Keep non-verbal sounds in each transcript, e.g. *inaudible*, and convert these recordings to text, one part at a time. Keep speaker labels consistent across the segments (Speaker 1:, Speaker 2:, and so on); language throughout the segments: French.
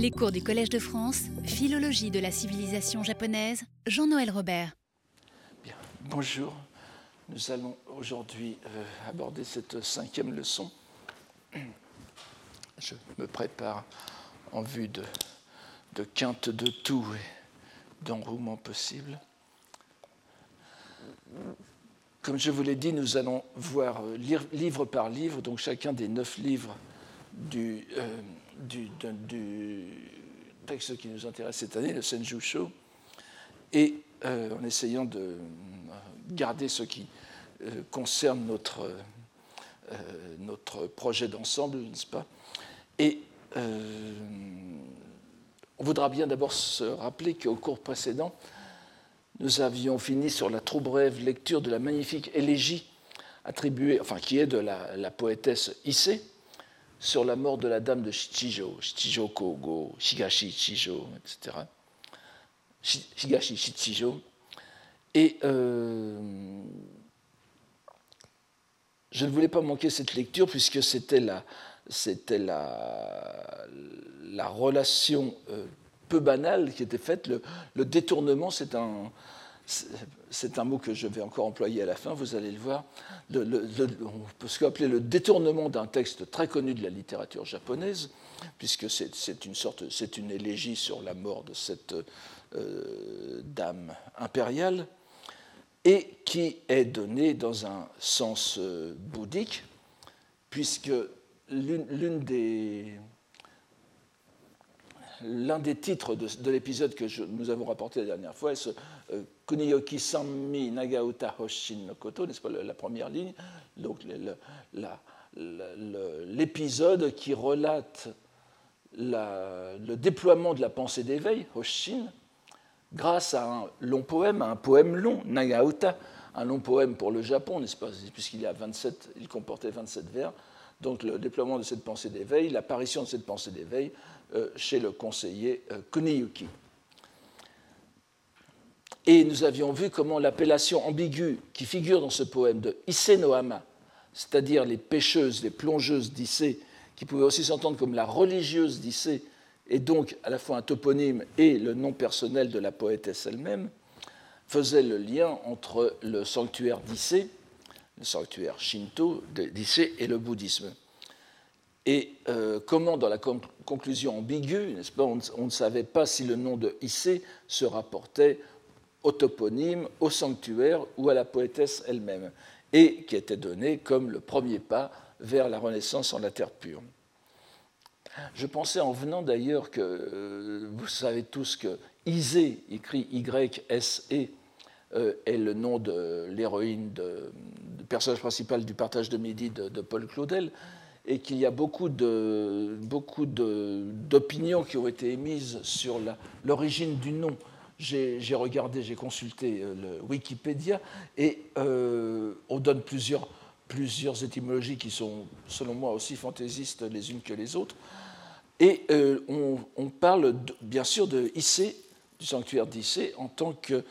Speaker 1: Les cours du Collège de France, Philologie de la civilisation japonaise, Jean-Noël Robert.
Speaker 2: Bien, bonjour. Nous allons aujourd'hui euh, aborder cette cinquième leçon. Je me prépare en vue de, de quinte de tout et d'enroulement possible. Comme je vous l'ai dit, nous allons voir euh, livre par livre, donc chacun des neuf livres du, euh, du, texte qui nous intéresse cette année, le Senjusho, et euh, en essayant de garder ce qui concerne notre, notre projet d'ensemble, n'est-ce pas? Et on voudra bien d'abord se rappeler qu'au cours précédent, nous avions fini sur la trop brève lecture de la magnifique élégie attribuée, enfin qui est de la, poétesse Issei, sur la mort de la dame de Shichijo, Shichijo Kogo, Shigashi Shichijo, etc. Shigashi Shichijo. Et euh, je ne voulais pas manquer cette lecture puisque c'était la, c'était la relation euh, peu banale qui était faite. Le, détournement, c'est un, c'est un mot que je vais encore employer à la fin, vous allez le voir. On peut ce appeler le détournement d'un texte très connu de la littérature japonaise, puisque c'est une sorte, c'est une élégie sur la mort de cette euh, dame impériale, et qui est donnée dans un sens euh, bouddhique, puisque l'une des l'un des titres de, l'épisode que nous avons rapporté la dernière fois est ce Kuniyoki Sammi Nagauta Hoshin no Koto, n'est-ce pas, la, première ligne, donc l'épisode qui relate le déploiement de la pensée d'éveil, Hoshin, grâce à un long poème, un poème long, Nagauta, un long poème pour le Japon, n'est-ce pas, puisqu'il il comportait 27 vers, donc le déploiement de cette pensée d'éveil, l'apparition de cette pensée d'éveil euh, chez le conseiller euh, Kuniyuki. Et nous avions vu comment l'appellation ambiguë qui figure dans ce poème de Issei no Hama, c'est-à-dire les pêcheuses, les plongeuses d'Issei, qui pouvaient aussi s'entendre comme la religieuse d'Issei, et donc à la fois un toponyme et le nom personnel de la poétesse elle-même, faisait le lien entre le sanctuaire d'Issei, le sanctuaire shinto d'Issei et le bouddhisme. Et euh, comment, dans la conclusion ambiguë, pas, on, ne savait pas si le nom de Issei se rapportait au toponyme, au sanctuaire ou à la poétesse elle-même, et qui était donné comme le premier pas vers la renaissance en la terre pure. Je pensais en venant d'ailleurs que euh, vous savez tous que Isée, écrit Y-S-E, euh, est le nom de l'héroïne, du personnage principal du partage de midi de, Paul Claudel, et qu'il y a beaucoup de beaucoup d'opinions qui ont été émises sur l'origine du nom. J'ai regardé, j'ai consulté euh, le Wikipédia et euh, on donne plusieurs, plusieurs étymologies qui sont, selon moi, aussi fantaisistes les unes que les autres. Et euh, on, parle bien sûr de Issé, du sanctuaire d'Issé, en tant que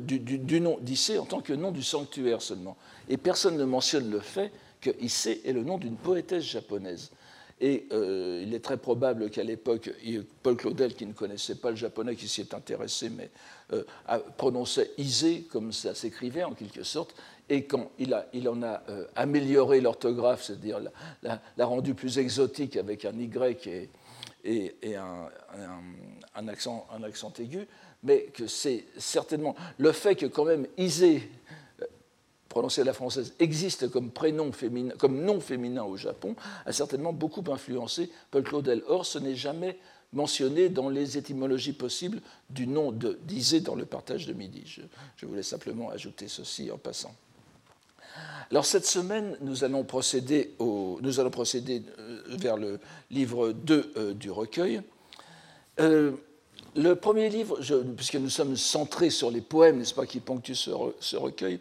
Speaker 2: du, du, nom d'Issé en tant que nom du sanctuaire seulement. Et personne ne mentionne le fait que Issei est le nom d'une poétesse japonaise. Et euh, il est très probable qu'à l'époque, Paul Claudel, qui ne connaissait pas le japonais, qui s'y est intéressé, mais euh, prononçait Isée comme ça s'écrivait en quelque sorte, et quand il, en a euh, amélioré l'orthographe, c'est-à-dire l'a, rendu plus exotique avec un Y et, un, accent, un accent aigu, mais que c'est certainement le fait que quand même Isée prononcé à la française, existe comme, prénom féminin, comme nom féminin au Japon, a certainement beaucoup influencé Paul Claudel. Or, ce n'est jamais mentionné dans les étymologies possibles du nom de d'Isée dans le partage de midi. Je, voulais simplement ajouter ceci en passant. Alors cette semaine, nous allons procéder, au, nous allons procéder euh, vers le livre 2 euh, du recueil. Euh, le premier livre, puisque nous sommes centrés sur les poèmes, n'est-ce pas, qui ponctuent ce, recueil,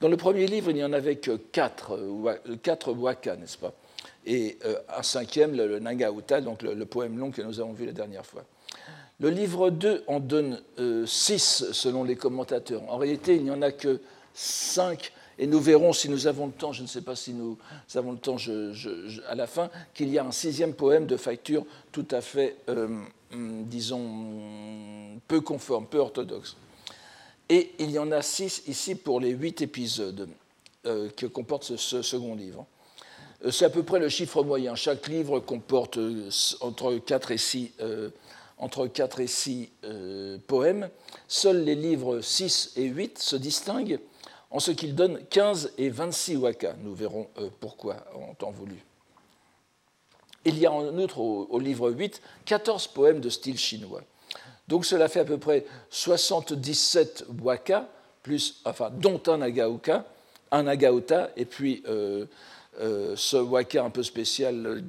Speaker 2: dans le premier livre, il n'y en avait que quatre, euh, quatre waka, n'est-ce pas? Et euh, un cinquième, le, Nangauta, donc le, poème long que nous avons vu la dernière fois. Le livre 2 en donne euh, six selon les commentateurs. En réalité, il n'y en a que cinq Et nous verrons, si nous avons le temps, je ne sais pas si nous avons le temps à la fin, qu'il y a un sixième poème de facture tout à fait, euh, disons, peu conforme, peu orthodoxe. Et il y en a six ici pour les huit épisodes euh, que comporte ce, second livre. Euh, c'est à peu près le chiffre moyen. Chaque livre comporte entre 4 et 6 entre 4 et 6 poèmes. Seuls les livres 6 et 8 se distinguent en ce qu'ils donnent 15 et 26 waka. Nous verrons euh, pourquoi en temps voulu. Il y a en outre au, livre 8 14 poèmes de style chinois. Donc cela fait à peu près 77 waka, plus, enfin, dont un agaoka, un agaota, et puis euh, euh, ce waka un peu spécial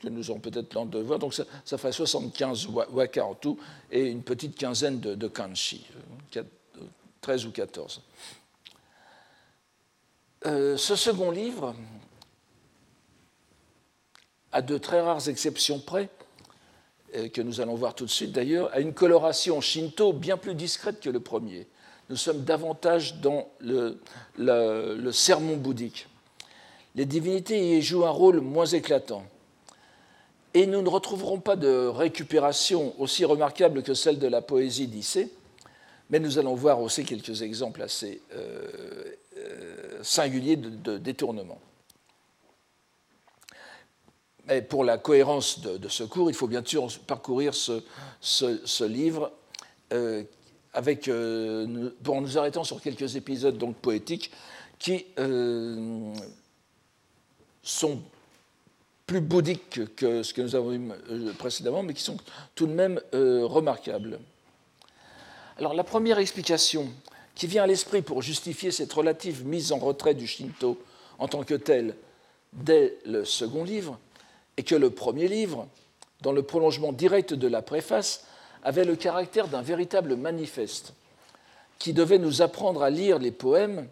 Speaker 2: que nous aurons peut-être l'an de voir. Donc ça, ça, ferait 75 waka en tout et une petite quinzaine de, de kanchi, 13 ou 14. Euh, ce second livre, à de très rares exceptions près, euh, que nous allons voir tout de suite d'ailleurs, a une coloration shinto bien plus discrète que le premier. Nous sommes davantage dans le, sermon bouddhique. Les divinités y jouent un rôle moins éclatant. Et nous ne retrouverons pas de récupération aussi remarquable que celle de la poésie d'Issée, mais nous allons voir aussi quelques exemples assez euh, singulier de, détournement. Mais pour la cohérence de, ce cours, il faut bien sûr parcourir ce, livre euh, avec, euh, en nous arrêtant sur quelques épisodes donc poétiques qui euh, sont plus bouddhiques que ce que nous avons vu précédemment, mais qui sont tout de même remarquables. Alors la première explication qui vient à l'esprit pour justifier cette relative mise en retrait du Shinto en tant que tel dès le second livre, et que le premier livre, dans le prolongement direct de la préface, avait le caractère d'un véritable manifeste qui devait nous apprendre à lire les poèmes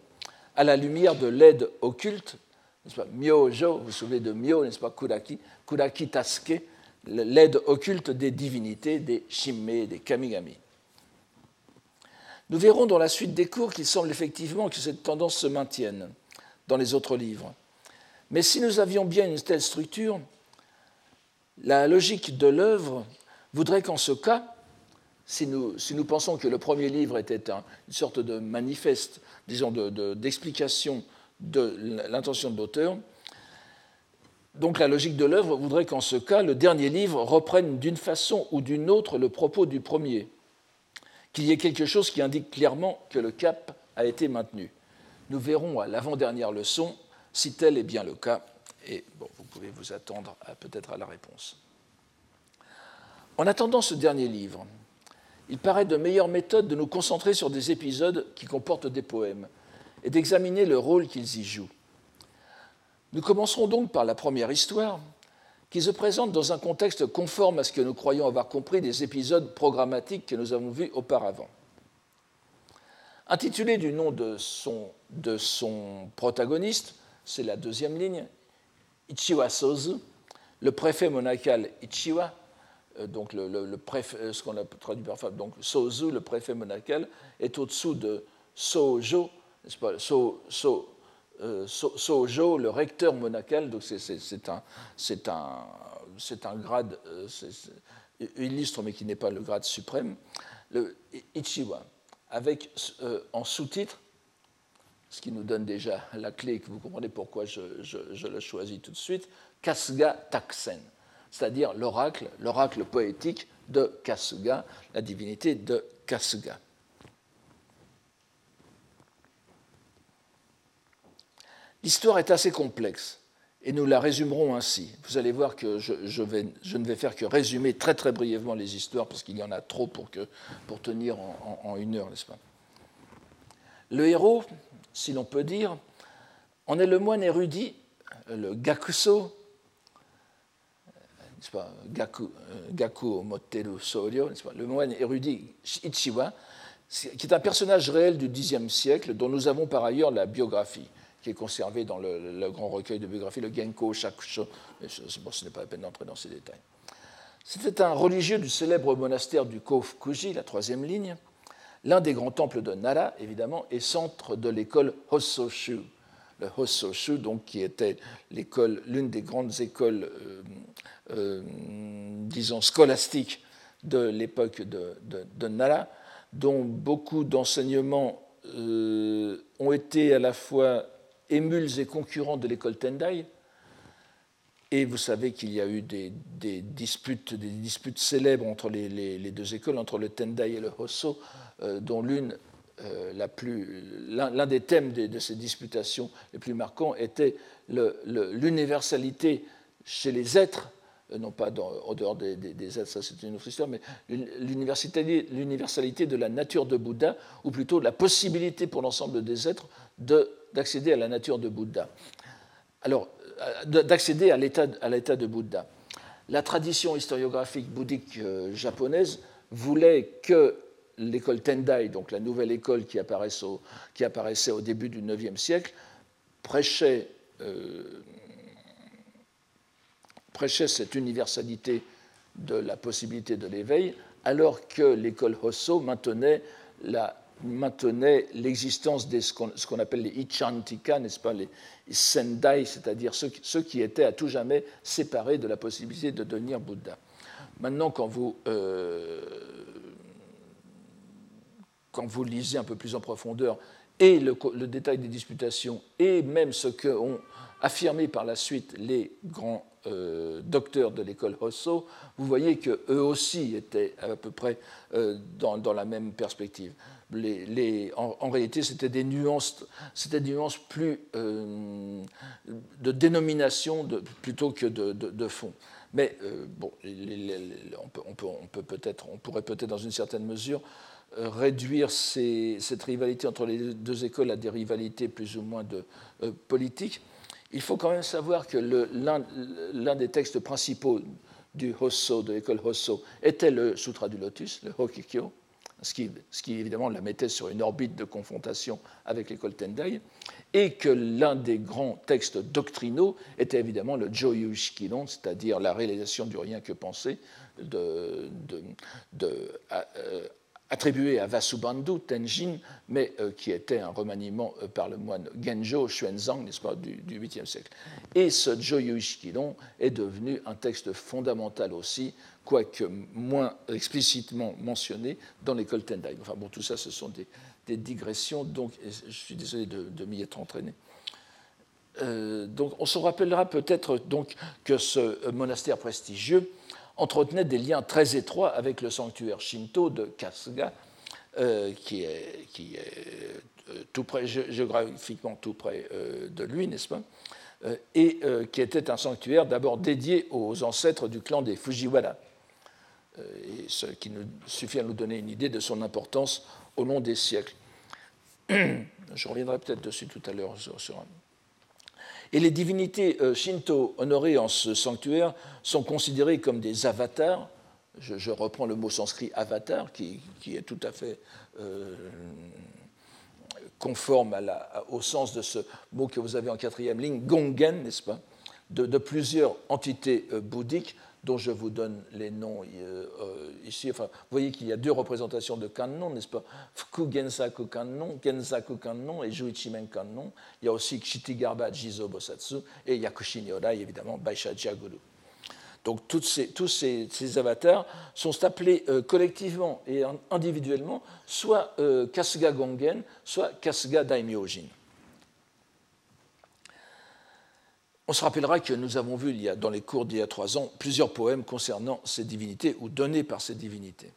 Speaker 2: à la lumière de l'aide occulte, n'est-ce pas, Myojo, vous vous souvenez de Myo, n'est-ce pas, Kuraki, Kuraki Taske, l'aide occulte des divinités, des Shimme, des Kamigami. Nous verrons dans la suite des cours qu'il semble effectivement que cette tendance se maintienne dans les autres livres. Mais si nous avions bien une telle structure, la logique de l'œuvre voudrait qu'en ce cas, si nous, pensons que le premier livre était une sorte de manifeste, disons, d'explication de, de l'intention de l'auteur, donc la logique de l'œuvre voudrait qu'en ce cas, le dernier livre reprenne d'une façon ou d'une autre le propos du premier qu'il y ait quelque chose qui indique clairement que le cap a été maintenu. Nous verrons à l'avant-dernière leçon si tel est bien le cas, et bon, vous pouvez vous attendre peut-être à la réponse. En attendant ce dernier livre, il paraît de meilleure méthode de nous concentrer sur des épisodes qui comportent des poèmes et d'examiner le rôle qu'ils y jouent. Nous commencerons donc par la première histoire, qui se présente dans un contexte conforme à ce que nous croyons avoir compris des épisodes programmatiques que nous avons vus auparavant. Intitulé du nom de son, de son protagoniste, c'est la deuxième ligne, Ichiwa Sozu, le préfet monacal Ichiwa, euh, donc le, préfet, euh, ce qu'on a traduit parfois, donc Sozu, le préfet monacal, est au-dessous de Sojo, euh, Sojo, le recteur monacal, donc c'est un, grade illustre, mais qui n'est pas le grade suprême, le Ichiwa, avec en sous-titre, ce qui nous donne déjà la clé, que vous comprenez pourquoi je, je, le choisis tout de suite, Kasuga Taksen, c'est-à-dire l'oracle, l'oracle poétique de Kasuga, la divinité de Kasuga. L'histoire est assez complexe et nous la résumerons ainsi. Vous allez voir que je, ne vais faire que résumer très très brièvement les histoires parce qu'il y en a trop pour, tenir en, une heure, n'est-ce pas? Le héros, si l'on peut dire, en est le moine érudit, le Gakuso, n'est-ce pas, Gaku, euh, Gaku Moteru Soryo, le moine érudit Ichiwa, qui est un personnage réel du Xe siècle dont nous avons par ailleurs la biographie qui est conservé dans le, grand recueil de biographie, le Genko Shakusho. Bon, ce n'est pas la peine d'entrer dans ces détails. C'était un religieux du célèbre monastère du Kofukuji, la troisième ligne, l'un des grands temples de Nara, évidemment, et centre de l'école Hososhu, le Hossoshu, donc qui était l'une des grandes écoles, disons scolastiques de l'époque de, Nara, dont beaucoup d'enseignements ont été à la fois émules et concurrents de l'école Tendai, et vous savez qu'il y a eu des, disputes, célèbres entre les, deux écoles, entre le Tendai et le Hosso, euh, dont l'une, euh, l'un des thèmes de, ces disputations les plus marquants était l'universalité chez les êtres, euh, non pas en dehors des, êtres, ça c'est une autre histoire, mais l'universalité de la nature de Bouddha, ou plutôt la possibilité pour l'ensemble des êtres d'accéder à la nature de Bouddha. Alors, d'accéder à l'état de Bouddha. La tradition historiographique bouddhique euh, japonaise voulait que l'école Tendai, donc la nouvelle école qui apparaissait au, début du IXe siècle, prêchait, euh, prêchait cette universalité de la possibilité de l'éveil, alors que l'école Hosso maintenait l'existence de ce qu'on appelle les Ichantika, n'est-ce pas, les Sendai, c'est-à-dire ceux, qui étaient à tout jamais séparés de la possibilité de devenir Bouddha. Maintenant, quand vous, euh, quand vous lisez un peu plus en profondeur et le, détail des disputations et même ce qu'ont affirmé par la suite les grands euh, docteurs de l'école Hosso, vous voyez qu'eux aussi étaient à peu près euh, dans, la même perspective en, réalité, c'était des nuances, c'était des nuances plus euh, de dénomination plutôt que de, fond. Mais bon, on, peut, on, peut, être on pourrait peut-être dans une certaine mesure euh, réduire cette rivalité entre les deux écoles à des rivalités plus ou moins de, politiques. Il faut quand même savoir que l'un des textes principaux du Hosso, de l'école Hosso, était le Sutra du Lotus, le Hokikyo, ce qui, évidemment la mettait sur une orbite de confrontation avec l'école Tendai, et que l'un des grands textes doctrinaux était évidemment le Joyu Shikidon, c'est-à-dire la réalisation du rien que penser, de, euh, attribué à Vasubandhu Tenjin, mais euh, qui était un remaniement euh, par le moine Genjo Xuanzang, n'est-ce pas, du, 8e siècle. Et ce Joyu Shikidon est devenu un texte fondamental aussi quoique moins explicitement mentionné dans l'école Tendai. Enfin bon, tout ça, ce sont des, digressions, donc je suis désolé de, m'y être entraîné. Euh, donc on se rappellera peut-être donc que ce monastère prestigieux entretenait des liens très étroits avec le sanctuaire Shinto de Kasuga, euh, qui est, euh, tout près, géographiquement tout près de lui, n'est-ce pas? Et qui était un sanctuaire d'abord dédié aux ancêtres du clan des Fujiwara. Euh, et ce qui nous suffit à nous donner une idée de son importance au long des siècles. *clears throat* Je reviendrai peut-être dessus tout à l'heure sur, et les divinités euh, shinto honorées en ce sanctuaire sont considérées comme des avatars. Je, reprends le mot sanskrit avatar, qui, est tout à fait euh, conforme au sens de ce mot que vous avez en quatrième ligne, gongen, n'est-ce pas, de, plusieurs entités bouddhiques dont je vous donne les noms euh, euh, ici. Enfin, vous voyez qu'il y a deux représentations de Kannon, n'est-ce pas? Fuku Gensaku Kannon, Gensaku Kannon et Juichimen Kannon. Il y a aussi Kshitigarba Jizo Bosatsu et Yakushi Nyorai, évidemment, Baishaji Guru. Donc tous ces, avatars sont appelés euh, collectivement et individuellement soit Kasuga Gongen, soit Kasuga Daimyojin. On se rappellera que nous avons vu il y a, dans les cours d'il y a trois ans plusieurs poèmes concernant ces divinités ou donnés par ces divinités.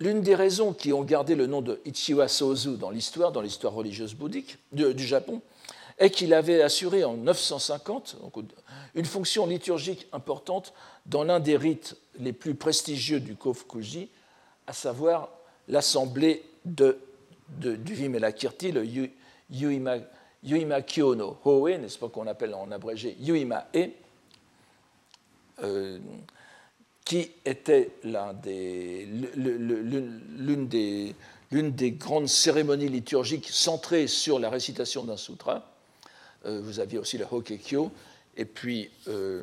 Speaker 2: L'une des raisons qui ont gardé le nom de Ichiwa Sozu dans l'histoire, dans l'histoire religieuse bouddhique du, Japon, est qu'il avait assuré en 950 une fonction liturgique importante dans l'un des rites les plus prestigieux du Kofukuji, à savoir l'assemblée de du Vimela Kirti, le Yuima, Yuima Kyo no Hoe, n'est-ce pas qu'on appelle en abrégé Yuima E, euh, qui était l'une des, des, grandes cérémonies liturgiques centrées sur la récitation d'un sutra. Euh, vous aviez aussi le Hokekyo, et puis euh,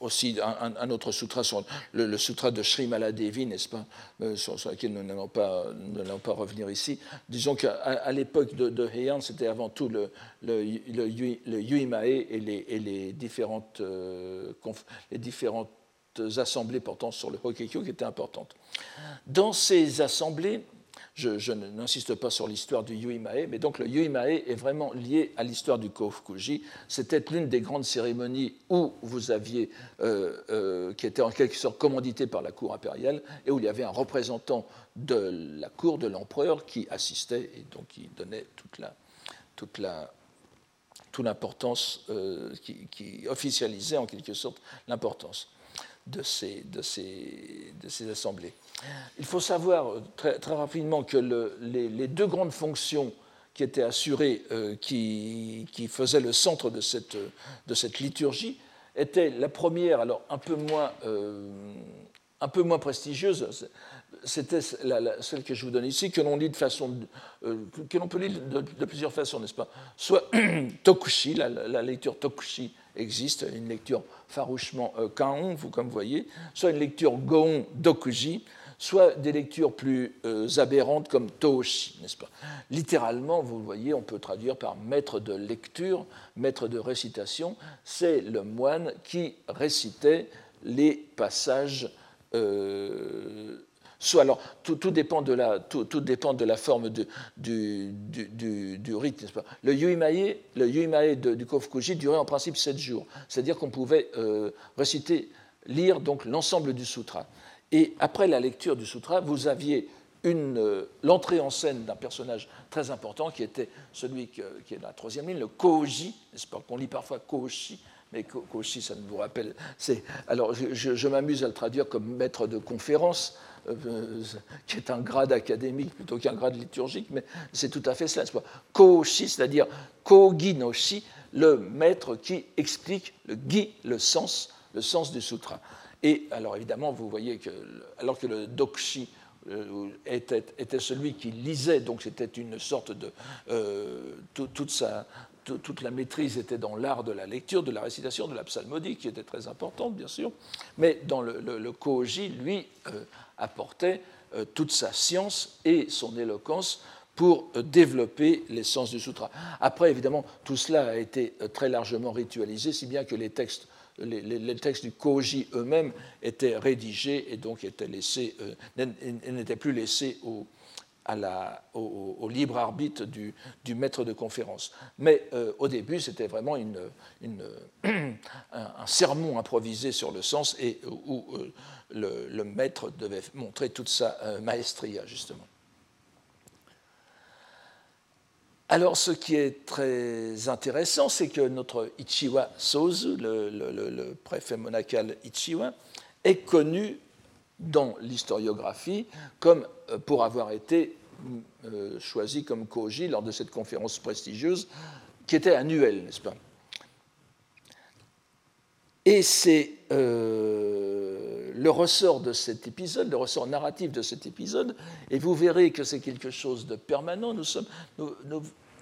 Speaker 2: aussi un, autre sutra, sur le, sutra de Sri Maladevi, n'est-ce pas, euh, sur, lequel nous n'allons pas, revenir ici. Disons qu'à l'époque de, Heian, c'était avant tout le, le, le, Yuimae et euh, les différentes assemblées portant sur le Hokekyo qui étaient importantes. Dans ces assemblées, je, n'insiste pas sur l'histoire du Yuimae, mais donc le Yuimae est vraiment lié à l'histoire du Kofukuji. C'était l'une des grandes cérémonies où vous aviez, euh, euh, qui était en quelque sorte commanditée par la cour impériale, et où il y avait un représentant de la cour de l'empereur qui assistait et donc qui donnait toute l'importance, euh, qui, officialisait en quelque sorte l'importance de ces, de ces, de ces assemblées. Il faut savoir euh, très, très rapidement que le, les, deux grandes fonctions qui étaient assurées, euh, qui, qui, faisaient le centre de cette, de cette, liturgie, étaient la première, alors un peu moins, euh, un peu moins prestigieuse, c'était celle que je vous donne ici, que l'on lit de façon, que l'on peut lire de, plusieurs façons, n'est-ce pas? Soit *clears throat* Tokushi, la, lecture Tokushi existe, une lecture farouchement Kaon, vous comme vous voyez, soit une lecture Goon Dokuji, soit des lectures plus euh, aberrantes comme Toshi, n'est-ce pas? Littéralement, vous le voyez, on peut traduire par maître de lecture, maître de récitation. C'est le moine qui récitait les passages. Euh, soit alors, tout, dépend de la, tout, dépend de la forme du, du, du, rite, n'est-ce pas? Le yuimae, le yuimae du Kofukuji durait en principe sept jours, c'est-à-dire qu'on pouvait euh, réciter, lire donc l'ensemble du sutra. Et après la lecture du sutra, vous aviez euh, l'entrée en scène d'un personnage très important qui était celui qui est dans la troisième ligne, le Koji, qu'on lit parfois Koshi, mais Koshi, ça ne vous rappelle. Alors, je, m'amuse à le traduire comme maître de conférence, euh, qui est un grade académique plutôt qu'un grade liturgique, mais c'est tout à fait cela. Koshi, c'est-à-dire Kogi no Shi, le maître qui explique le gi, le sens, le sens du sutra. Et alors évidemment, vous voyez que, alors que le Dokshi euh, était, était, celui qui lisait, donc c'était une sorte de. Euh, toute, sa, toute la maîtrise était dans l'art de la lecture, de la récitation, de la psalmodie, qui était très importante, bien sûr. Mais dans le, Koji, lui, euh, apportait toute sa science et son éloquence pour développer l'essence du sutra. Après, évidemment, tout cela a été très largement ritualisé, si bien que les textes du Koji eux-mêmes étaient rédigés et donc euh, n'étaient plus laissés au, au, libre arbitre du, maître de conférence. Mais euh, au début, c'était vraiment *clears throat* un, sermon improvisé sur le sens et où, euh, le, le, maître devait montrer toute sa maestria, justement. Alors, ce qui est très intéressant, c'est que notre Ichiwa Sozu, le, préfet monacal Ichiwa, est connu dans l'historiographie comme euh, pour avoir été euh, choisi comme Koji lors de cette conférence prestigieuse qui était annuelle, n'est-ce pas? Et c'est euh, le ressort de cet épisode, le ressort narratif de cet épisode, et vous verrez que c'est quelque chose de permanent. Nous sommes,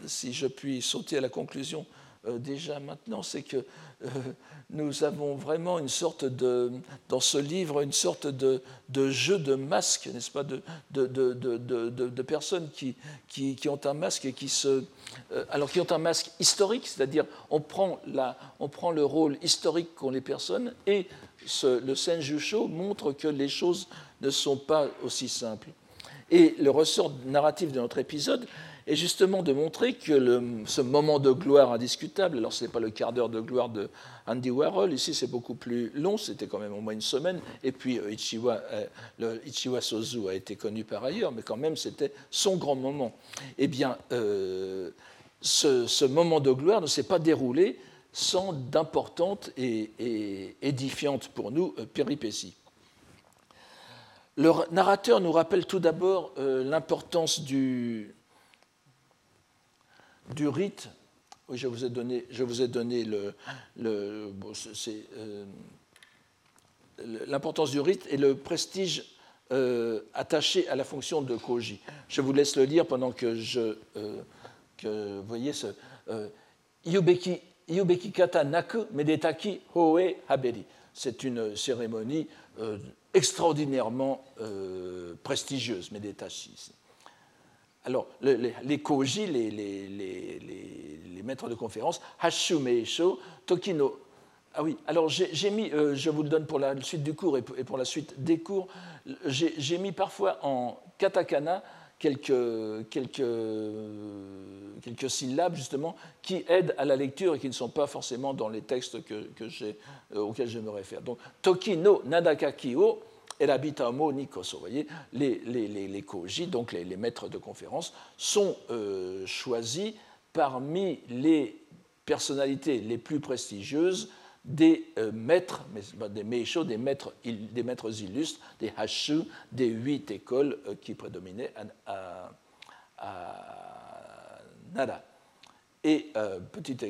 Speaker 2: si je puis sauter à la conclusion euh, déjà maintenant, c'est que euh, nous avons vraiment une sorte de, dans ce livre, une sorte de, jeu de masque, n'est-ce pas, de, personnes qui, ont un masque et qui se... alors qui ont un masque historique, c'est-à-dire on, prend on prend le rôle historique qu'ont les personnes et le Senjusho montre que les choses ne sont pas aussi simples. Et le ressort narratif de notre épisode est justement de montrer que ce moment de gloire indiscutable, alors ce n'est pas le quart d'heure de gloire de Andy Warhol, ici c'est beaucoup plus long, c'était quand même au moins une semaine, et puis euh, Ichiwa, euh, Ichiwa Sozu a été connu par ailleurs, mais quand même c'était son grand moment. Eh bien, euh, ce, moment de gloire ne s'est pas déroulé sans d'importantes et, édifiantes pour nous péripéties. Le narrateur nous rappelle tout d'abord l'importance du, du rite. Oui, je vous ai donné, je vous ai donné le, le euh, l'importance du rite et le prestige euh, attaché à la fonction de koji. Je vous laisse le lire pendant que je, euh, que, vous voyez ce Yubeki Yubeki kata naku medetaki hoe haberi. C'est une cérémonie euh, extraordinairement euh, prestigieuse, medetashi. Alors, les, les, koji, les, les, maîtres de conférence, hashu meisho, tokino. Ah oui, alors j'ai mis, euh, je vous le donne pour la suite du cours et pour la suite des cours, j'ai mis parfois en katakana quelques, quelques, quelques syllabes justement qui aident à la lecture et qui ne sont pas forcément dans les textes que, que euh, auxquels je me réfère. Donc, Toki no Nadakaki o Erabitamo Nikoso. Vous voyez, les, les, les, les koji, donc les, maîtres de conférence, sont euh, choisis parmi les personnalités les plus prestigieuses des euh, maîtres, des meisho, des maîtres, des maîtres illustres, des hashu, des huit écoles euh, qui prédominaient à, à, Nara. Et euh, petite,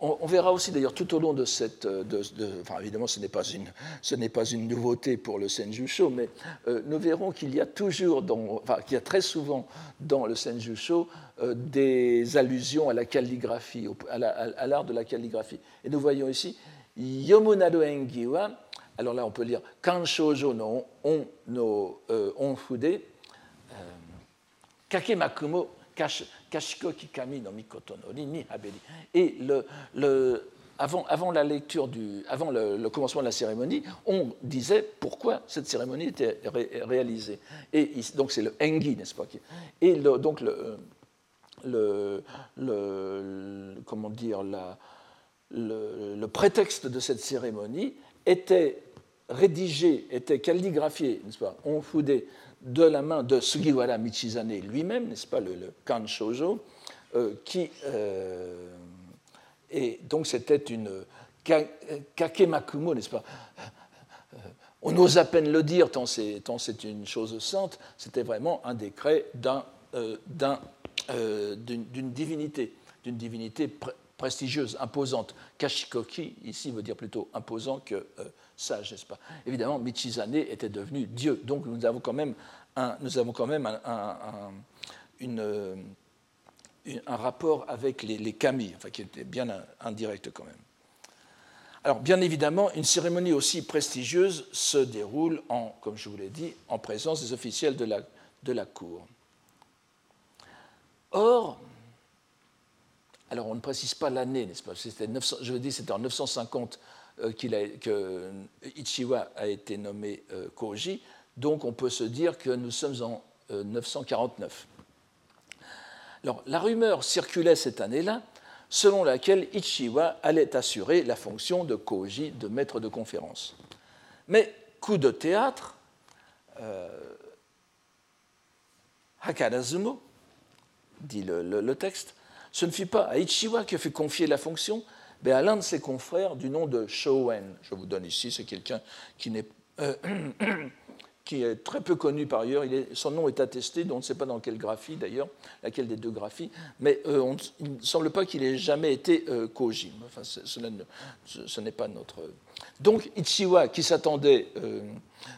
Speaker 2: on, verra aussi d'ailleurs tout au long de cette, de, enfin évidemment ce n'est pas une, ce n'est pas une nouveauté pour le Senjusho, mais nous verrons qu'il y a toujours, enfin qu'il y a très souvent dans le Senjusho euh, des allusions à la calligraphie, à l'art de la calligraphie. Et nous voyons ici Yomunado Engiwa, alors là on peut lire Kanshoujo no on no euh, onfude, euh, Kakemakumo Kashiko Kikami no ni. Et le, le, avant, avant, la lecture du, avant le, commencement de la cérémonie, on disait pourquoi cette cérémonie était réalisée. Et donc c'est le engi, n'est-ce pas Et donc le, le, comment dire, le, prétexte de cette cérémonie était rédigé, était calligraphié, n'est-ce pas, foudé de la main de Sugiwara Michizane lui-même, n'est-ce pas, le, Kan Shoujo, euh, qui. Euh, et donc c'était une. Kakemakumo, n'est-ce pas euh, On ose à peine le dire tant c'est une chose sainte, c'était vraiment un décret euh, d'une divinité, d'une divinité prestigieuse, imposante. Kashikoki, ici, veut dire plutôt imposant que euh, sage, n'est-ce pas? Évidemment, Michizane était devenu Dieu. Donc nous avons quand même un, nous avons quand même un, une, un rapport avec les, les, kami, enfin, qui était bien indirect quand même. Alors, bien évidemment, une cérémonie aussi prestigieuse se déroule, en, comme je vous l'ai dit, en présence des officiels de la, de la cour. Or, alors on ne précise pas l'année, n'est-ce pas? Je veux dire, c'était en 950 euh, a, que Ichiwa a été nommé euh, Koji, donc on peut se dire que nous sommes en 949. Euh, alors, la rumeur circulait cette année-là, selon laquelle Ichiwa allait assurer la fonction de Koji, de maître de conférence. Mais, coup de théâtre, Hakarazumo, dit le, texte, ce ne fut pas à Ichiwa que fut confiée la fonction, mais à l'un de ses confrères du nom de Showen. Je vous donne ici, c'est quelqu'un qui, euh, *clears throat* est très peu connu par ailleurs. Son nom est attesté, on ne sait pas dans quelle graphie d'ailleurs, laquelle des deux graphies, mais euh, il ne semble pas qu'il ait jamais été euh, Koji. Ce, n'est pas notre. Donc Ichiwa, qui s'attendait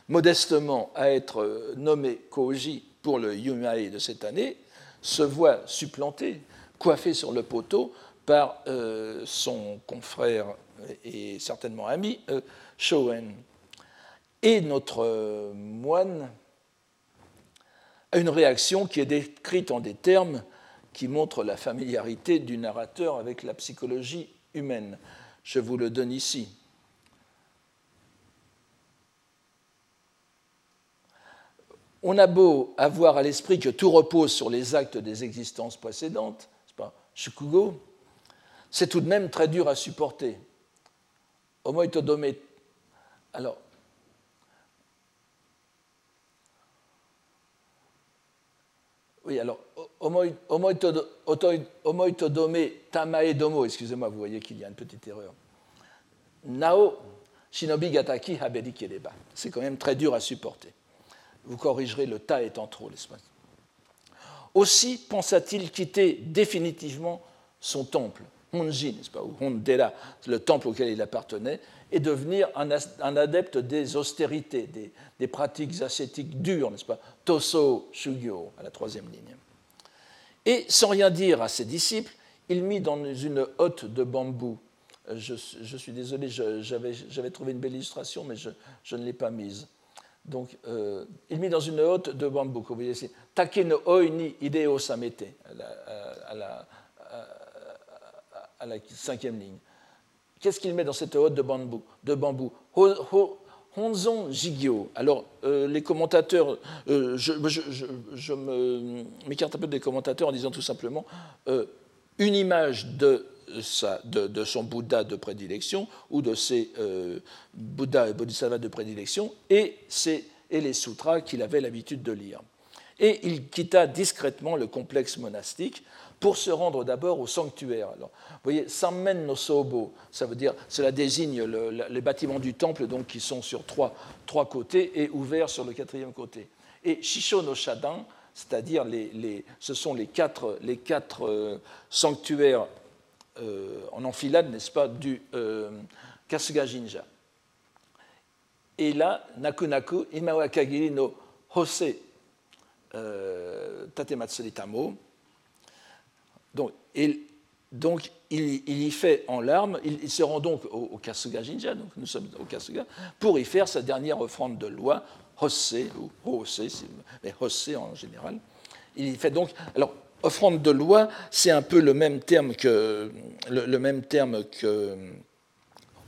Speaker 2: modestement à être nommé Koji pour le Yumae de cette année, se voit supplanté, coiffé sur le poteau par euh, son confrère et certainement ami euh. Et notre euh, moine a une réaction qui est décrite en des termes qui montrent la familiarité du narrateur avec la psychologie humaine. Je vous le donne ici. on a beau avoir à l'esprit que tout repose sur les actes des existences précédentes, Shukugo, c'est tout de même très dur à supporter. Omoitodome. Alors, oui, alors, omoitodome tamae domo, excusez-moi, vous voyez qu'il y a une petite erreur. Nao shinobi gataki haberi kereba. C'est quand même très dur à supporter. Vous corrigerez le tas étant trop l'espace. Aussi pensa-t-il quitter définitivement son temple, Honji, n'est-ce pas, ou Hondera, le temple auquel il appartenait, et devenir un, adepte des austérités, des, pratiques ascétiques dures, n'est-ce pas, Toso Shugyo, à la troisième ligne. Et sans rien dire à ses disciples, il mit dans une hotte de bambou. Je, suis désolé, j'avais trouvé une belle illustration, mais je, ne l'ai pas mise. Donc, il mit dans une hotte de bambou, vous voyez ici. Take no oi ni ideo samete, à la, à la cinquième ligne. Qu'est-ce qu'il met dans cette hotte de bambou, de bambou? Honzon Jigyo. Alors, euh, les commentateurs, euh, je, m'écarte un peu des commentateurs en disant tout simplement euh, une image de, de, son Bouddha de prédilection ou de ses Bouddhas et Bodhisattvas de prédilection et, et les sutras qu'il avait l'habitude de lire. Et il quitta discrètement le complexe monastique pour se rendre d'abord au sanctuaire. Alors, vous voyez, Sammen no Sobo, ça veut dire, cela désigne les bâtiments du temple donc, qui sont sur trois, trois côtés et ouverts sur le quatrième côté. Et Shisho no Shadan, c'est-à-dire les, les, ce sont les quatre, les quatre euh, sanctuaires euh, en enfilade, n'est-ce pas, du euh, Kasuga Jinja. Et là, Naku Imawa Kagiri no Hose euh, Tatematsuri Tamo, donc, il, donc il, y fait en larmes, il, se rend donc au, Kasuga Jinja, donc nous sommes au Kasuga, pour y faire sa dernière offrande de loi, Hosse, ou Hosse, mais Hosse en général. Il y fait donc, alors, offrande de loi, c'est un peu le même terme que, le, que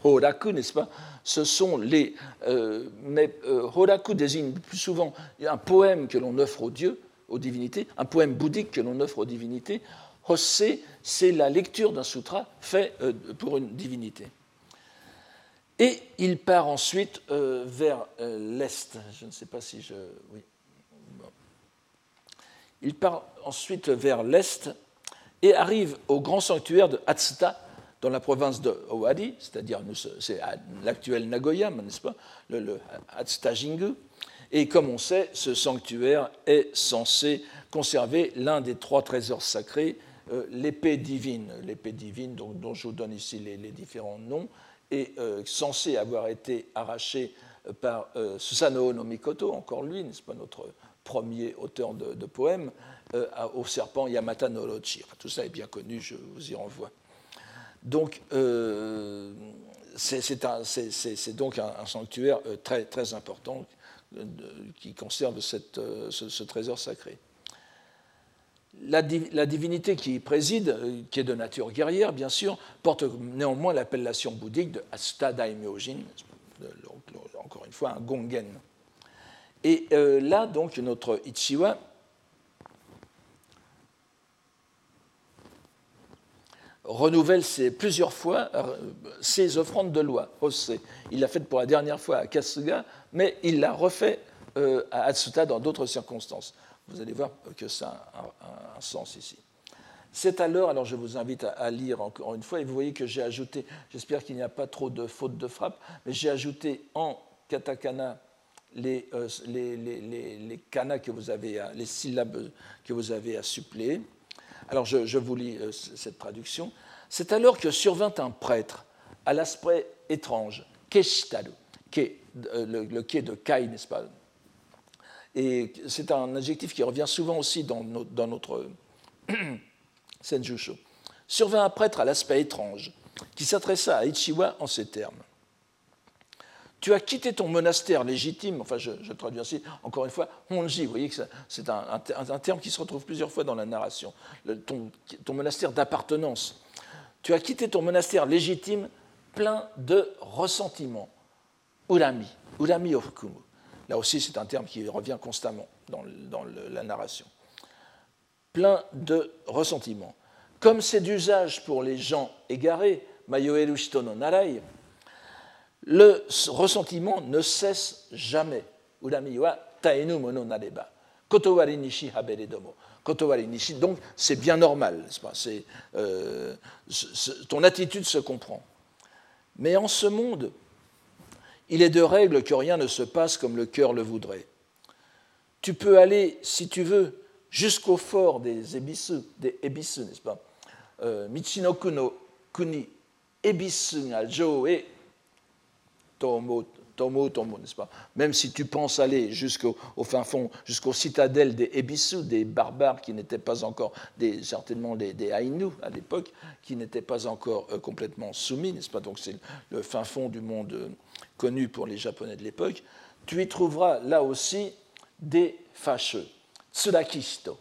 Speaker 2: Horaku, n'est-ce pas? Ce sont les. Euh, mais euh, Horaku désigne plus souvent un poème que l'on offre aux dieux, aux divinités, un poème bouddhique que l'on offre aux divinités. Hosse, c'est la lecture d'un sutra fait euh, pour une divinité. Et il part ensuite euh, vers euh, l'est. Je ne sais pas si je. Oui. Il part ensuite vers l'est et arrive au grand sanctuaire de Hatsuta, dans la province de Owari, c'est-à-dire c'est l'actuel Nagoya, n'est-ce pas, le, le Hatsuta Jingu. Et comme on sait, ce sanctuaire est censé conserver l'un des trois trésors sacrés euh, l'épée divine, l'épée divine dont, je vous donne ici les, différents noms, est euh, censée avoir été arrachée euh, par Susanoo no Mikoto, encore lui, n'est-ce pas notre premier auteur de, poèmes, au serpent Yamata no Orochi. tout ça est bien connu, je vous y renvoie. Donc, c'est donc un, sanctuaire très, très important qui conserve ce trésor sacré la, divinité qui y préside, euh, qui est de nature guerrière, bien sûr, porte néanmoins l'appellation bouddhique de Asta Daimyojin, encore une fois un gongen. Et euh, là, donc, notre Ichiwa renouvelle plusieurs fois euh, ses offrandes de loi. Il l'a fait pour la dernière fois à Kasuga, mais il l'a refait à Atsuta dans d'autres circonstances. Vous allez voir que ça a un, sens ici. C'est alors, alors je vous invite à, lire encore une fois, et vous voyez que j'ai ajouté, j'espère qu'il n'y a pas trop de fautes de frappe, mais j'ai ajouté en katakana les, euh, les, les, les, que vous avez, les syllabes que vous avez à suppléer. Alors je, vous lis euh, cette traduction. C'est alors que survint un prêtre à l'aspect étrange, Keshitaru, qui euh, le, le de Kai, n'est-ce pas? Et c'est un adjectif qui revient souvent aussi dans, notre *clears throat* Senjusho. Survint un prêtre à l'aspect étrange qui s'adressa à Ichiwa en ces termes. Tu as quitté ton monastère légitime, enfin je, traduis ainsi, encore une fois, Honji, vous voyez que c'est un, terme qui se retrouve plusieurs fois dans la narration, ton, monastère d'appartenance. Tu as quitté ton monastère légitime plein de ressentiment, urami, urami okumu. Là aussi, c'est un terme qui revient constamment dans, la narration. Plein de ressentiment. Comme c'est d'usage pour les gens égarés, Mayoeru no Narai, le ressentiment ne cesse jamais. Mono nareba. Kotowari nishi habere domo. Kotowari nishi, donc c'est bien normal, n'est-ce pas? Euh, Ton attitude se comprend. Mais en ce monde, il est de règle que rien ne se passe comme le cœur le voudrait. Tu peux aller, si tu veux, jusqu'au fort des Ebisu, des n'est-ce pas? Euh, kuni Ebisu ga jo e tomo tomo, tomo, n'est-ce pas? Même si tu penses aller jusqu'au fin fond, jusqu'aux citadelles des Ebisu, des barbares qui n'étaient pas encore, des, certainement des, des Ainu à l'époque, qui n'étaient pas encore euh, complètement soumis, n'est-ce pas? Donc c'est le fin fond du monde euh, connu pour les Japonais de l'époque. Tu y trouveras là aussi des fâcheux, tsuraki-hito,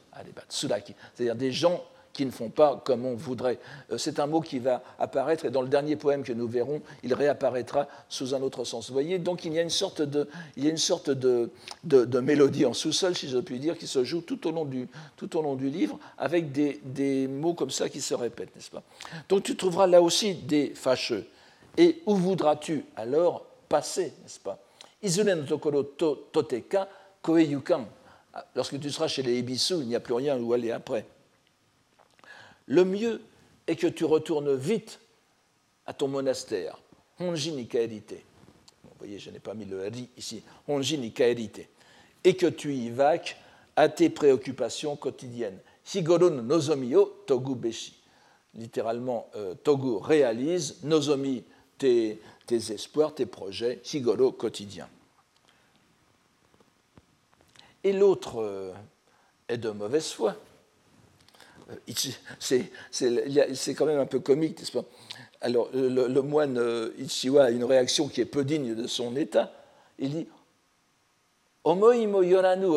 Speaker 2: c'est-à-dire des gens qui ne font pas comme on voudrait. Euh, c'est un mot qui va apparaître, et dans le dernier poème que nous verrons, il réapparaîtra sous un autre sens. Vous voyez, donc il y a une sorte de, il y a une sorte de, de, mélodie en sous-sol, si je puis dire, qui se joue tout au long du, tout au long du livre, avec des, des mots comme ça qui se répètent, n'est-ce pas? Donc tu trouveras là aussi des fâcheux. Et où voudras-tu alors passer, n'est-ce pas? Izune tokoro toteka koeyukan. Lorsque tu seras chez les Ebisu, il n'y a plus rien où aller après. Le mieux est que tu retournes vite à ton monastère. Honji ni kaerite. vous voyez, je n'ai pas mis le ri ici. Honji ni kaerite. Et que tu y vaques à tes préoccupations quotidiennes. Higoro no nozomi o togu beshi. Littéralement, euh, togu réalise, nozomi tes, tes espoirs, tes projets, higoro quotidien. Et l'autre euh, est de mauvaise foi. Euh, c'est quand même un peu comique, n'est-ce pas? Alors, le, moine euh, Ichiwa a une réaction qui est peu digne de son état. Il dit Omoimo yoranu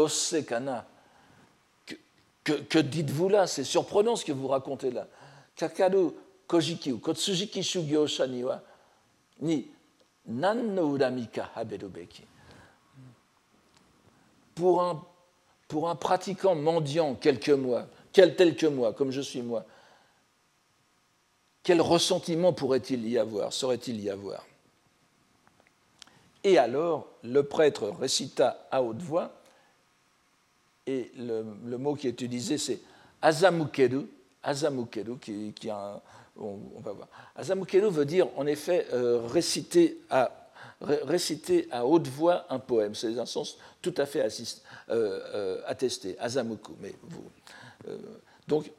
Speaker 2: kana. Que, que, dites-vous là? C'est surprenant ce que vous racontez là. Kakaru kojiki ou kotsujiki shugyo shaniwa ni nan no urami ka haberubeki. Pour un, pour un pratiquant mendiant quelques mois, tel que moi, comme je suis moi, quel ressentiment pourrait-il y avoir, saurait-il y avoir? Et alors, le prêtre récita à haute voix, et le, mot qui est utilisé, c'est azamukeru, azamukeru, qui, qui a on, va voir. Azamukeru veut dire, en effet, euh, réciter à haute voix un poème. C'est un sens tout à fait euh, euh, attesté, Azamuku. Mais vous, donc,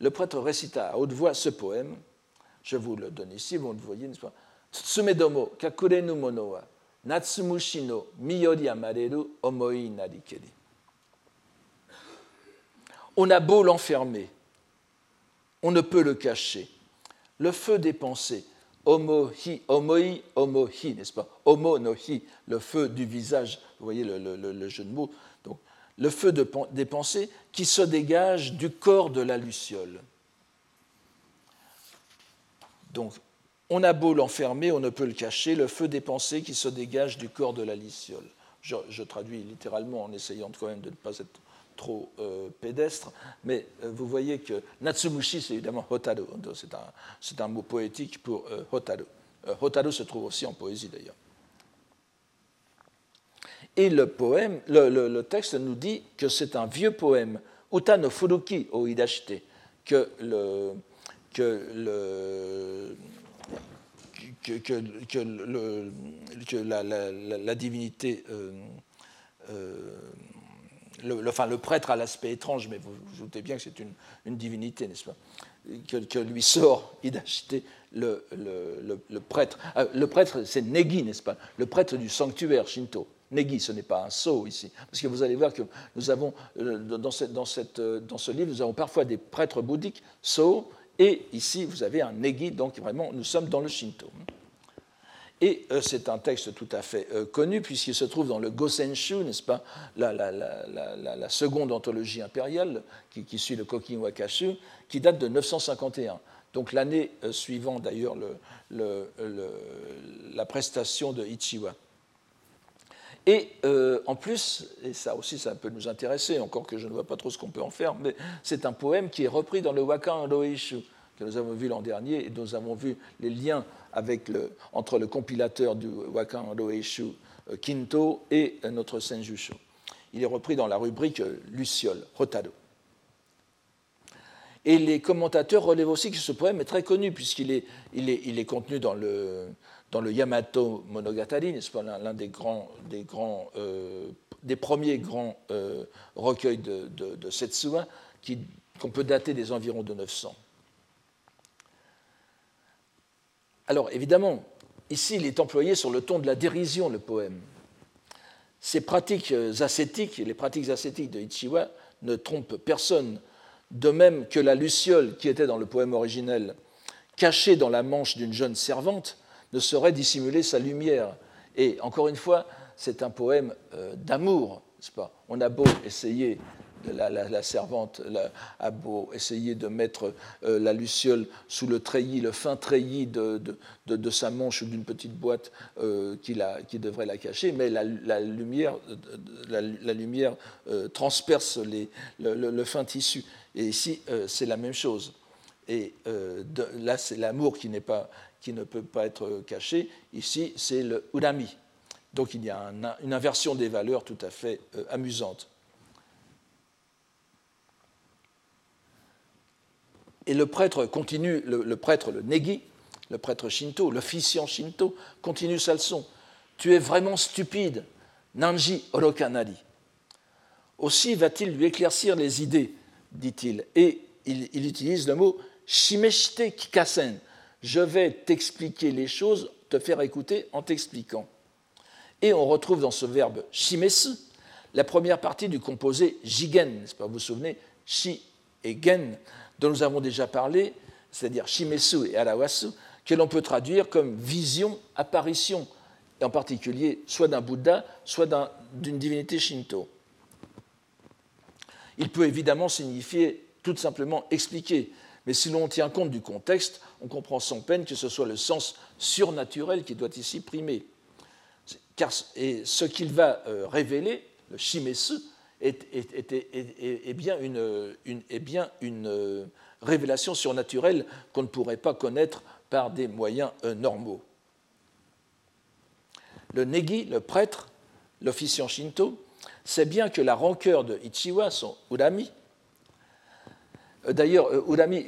Speaker 2: le prêtre récita à haute voix ce poème. Je vous le donne ici, vous le voyez, n'est-ce pas? Tsumedomo kakurenu mono wa natsumushi miyori amareru omoi narikeri. On a beau l'enfermer, on ne peut le cacher. Le feu des pensées, homo hi, omoi, homo hi, n'est-ce pas? Homo no hi, le feu du visage, vous voyez le jeu de mots. Le feu des pensées qui se dégage du corps de la luciole. Donc, on a beau l'enfermer, on ne peut le cacher, le feu des pensées qui se dégage du corps de la luciole. Je, traduis littéralement en essayant quand même de ne pas être trop euh, pédestre, mais euh, vous voyez que Natsumushi, c'est évidemment Hotaru, c'est un, mot poétique pour euh, Hotaru. Hotaru se trouve aussi en poésie d'ailleurs. Et le poème, le, texte nous dit que c'est un vieux poème, Uta no Furuki o Hidashite, que, le, que, le, que, le, que la, divinité, euh, euh, le, enfin, le prêtre a l'aspect étrange, mais vous vous doutez bien que c'est une, une, divinité, n'est-ce pas? Que, lui sort Hidashite, le, le, prêtre. Euh, le prêtre, c'est Negi, n'est-ce pas? Le prêtre du sanctuaire Shinto. Negi, ce n'est pas un sceau ici. Parce que vous allez voir que nous avons, euh, dans, dans, euh, dans ce livre, nous avons parfois des prêtres bouddhiques, sceaux, et ici, vous avez un Negi, donc vraiment, nous sommes dans le Shinto. Et euh, c'est un texte tout à fait connu, puisqu'il se trouve dans le Gosenshu, n'est-ce pas, la, la, la, la, seconde anthologie impériale, qui, qui suit le Kokin Wakashu, qui date de 951. Donc l'année suivant d'ailleurs le, le, la prestation de Ichiwa. Et euh, en plus, et ça aussi ça peut nous intéresser, encore que je ne vois pas trop ce qu'on peut en faire, mais c'est un poème qui est repris dans le Wakan Roishu, que nous avons vu l'an dernier, et nous avons vu les liens entre le compilateur du Wakan Roishu euh, Kinto et notre Senjushu. Il est repris dans la rubrique Luciole, Hotado. Et les commentateurs relèvent aussi que ce poème est très connu, puisqu'il est, il est, il est contenu dans le, dans le Yamato Monogatari, n'est-ce pas, l'un des grands, des grands, euh, des premiers grands euh, recueils de, de, de qu'on peut dater des environs de 900. Alors évidemment, ici, il est employé sur le ton de la dérision, le poème. Ces pratiques ascétiques, les pratiques ascétiques de Ichiwa, ne trompent personne, de même que la luciole qui était dans le poème originel, cachée dans la manche d'une jeune servante, ne saurait dissimuler sa lumière. Et encore une fois, c'est un poème euh, d'amour, n'est-ce pas? On a beau essayer la, servante a beau essayer de mettre euh, la luciole sous le treillis, le fin treillis de, sa manche ou d'une petite boîte euh, qui, devrait la cacher, mais la, lumière, euh, transperce le, fin tissu. Et ici, c'est la même chose. Et là, c'est l'amour qui, qui ne peut pas être caché. Ici, c'est le urami. Donc il y a une inversion des valeurs tout à fait amusante. Et le prêtre continue, le, prêtre, le Negi, le prêtre Shinto, l'officiant Shinto, continue sa leçon. Tu es vraiment stupide, Nanji Orokanari. Aussi va-t-il lui éclaircir les idées, dit-il, et il, utilise le mot Shimeshite Kikasen. Je vais t'expliquer les choses, te faire écouter en t'expliquant. Et on retrouve dans ce verbe shimesu la première partie du composé jigen, n'est-ce pas Vous vous souvenez? Shi et gen dont nous avons déjà parlé, c'est-à-dire Shimesu et Arawasu, que l'on peut traduire comme vision, apparition, et en particulier soit d'un Bouddha, soit d'une divinité shinto. Il peut évidemment signifier tout simplement expliquer, mais si l'on tient compte du contexte, on comprend sans peine que ce soit le sens surnaturel qui doit ici primer. Car, et ce qu'il va euh, révéler, le shimesu, est, bien une, euh, révélation surnaturelle qu'on ne pourrait pas connaître par des moyens euh, normaux. Le Negi, le prêtre, l'officiant Shinto, sait bien que la rancœur de Ichiwa, son urami, D'ailleurs, urami,